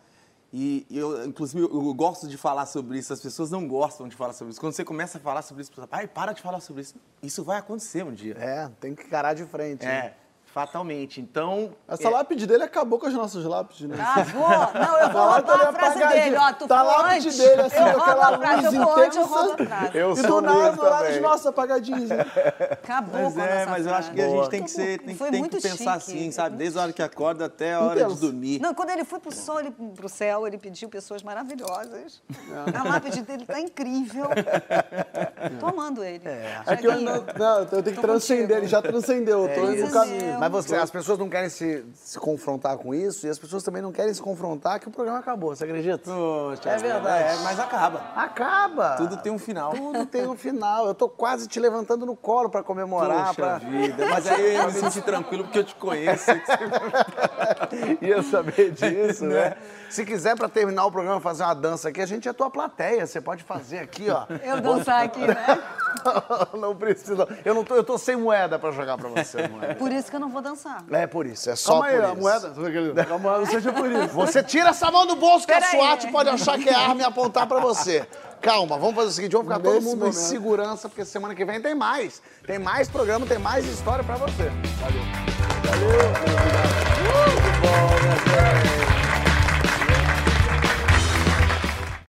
E eu, inclusive, eu, gosto de falar sobre isso. As pessoas não gostam de falar sobre isso. Quando você começa a falar sobre isso, você fala, pai, para de falar sobre isso. Isso vai acontecer um dia. É, tem que encarar de frente. né? É, fatalmente. Então. Essa é, lápide dele acabou com as nossas lápides, né? Ah, vou. Não, eu vou roubar tá a frase dele, ó. Tu Tá foi a lápide antes. dele, assim, eu aquela a frase, luz eu vou antes, eu intensa. roubo a frase. Eu e sou do nada, do lado de nossa, apagadinhos. Acabou Mas com é, essa mas eu acho que a gente tem que ser, tem, tem que pensar chique. assim, sabe? Desde a hora que acorda até a hora de dormir. Não, quando ele foi pro sol, ele, pro céu, ele pediu pessoas maravilhosas. A lápide dele tá incrível. Tô amando ele. É que eu, não, não, eu tenho que transcender, ele já transcendeu, eu tô É indo no caminho. Mas você, as pessoas não querem se, se confrontar com isso e as pessoas também não querem se confrontar que o programa acabou, você acredita? Poxa, É verdade. É, mas acaba. Acaba! Tudo tem um final. Tudo tem um final. Eu tô quase te levantando no colo pra comemorar. Poxa pra... vida. Mas aí eu me senti tranquilo porque eu te conheço. Ia saber disso, né? Se quiser, pra terminar o programa, fazer uma dança aqui, a gente é tua plateia. Você pode fazer aqui, ó. Eu dançar aqui, né? não precisa. Eu, não tô, eu tô sem moeda pra jogar pra você, moeda. Por isso que eu não vou dançar. É por isso, é só Calma por aí, isso. a moeda. A moeda não seja por isso. Você tira essa mão do bolso que a Peraí. SWAT pode achar que é arma e apontar pra você. Calma, vamos fazer o seguinte, vamos ficar todo Nesse mundo momento. em segurança, porque semana que vem tem mais. Tem mais programa, tem mais história pra você. Valeu. Valeu. Muito bom, minha gente.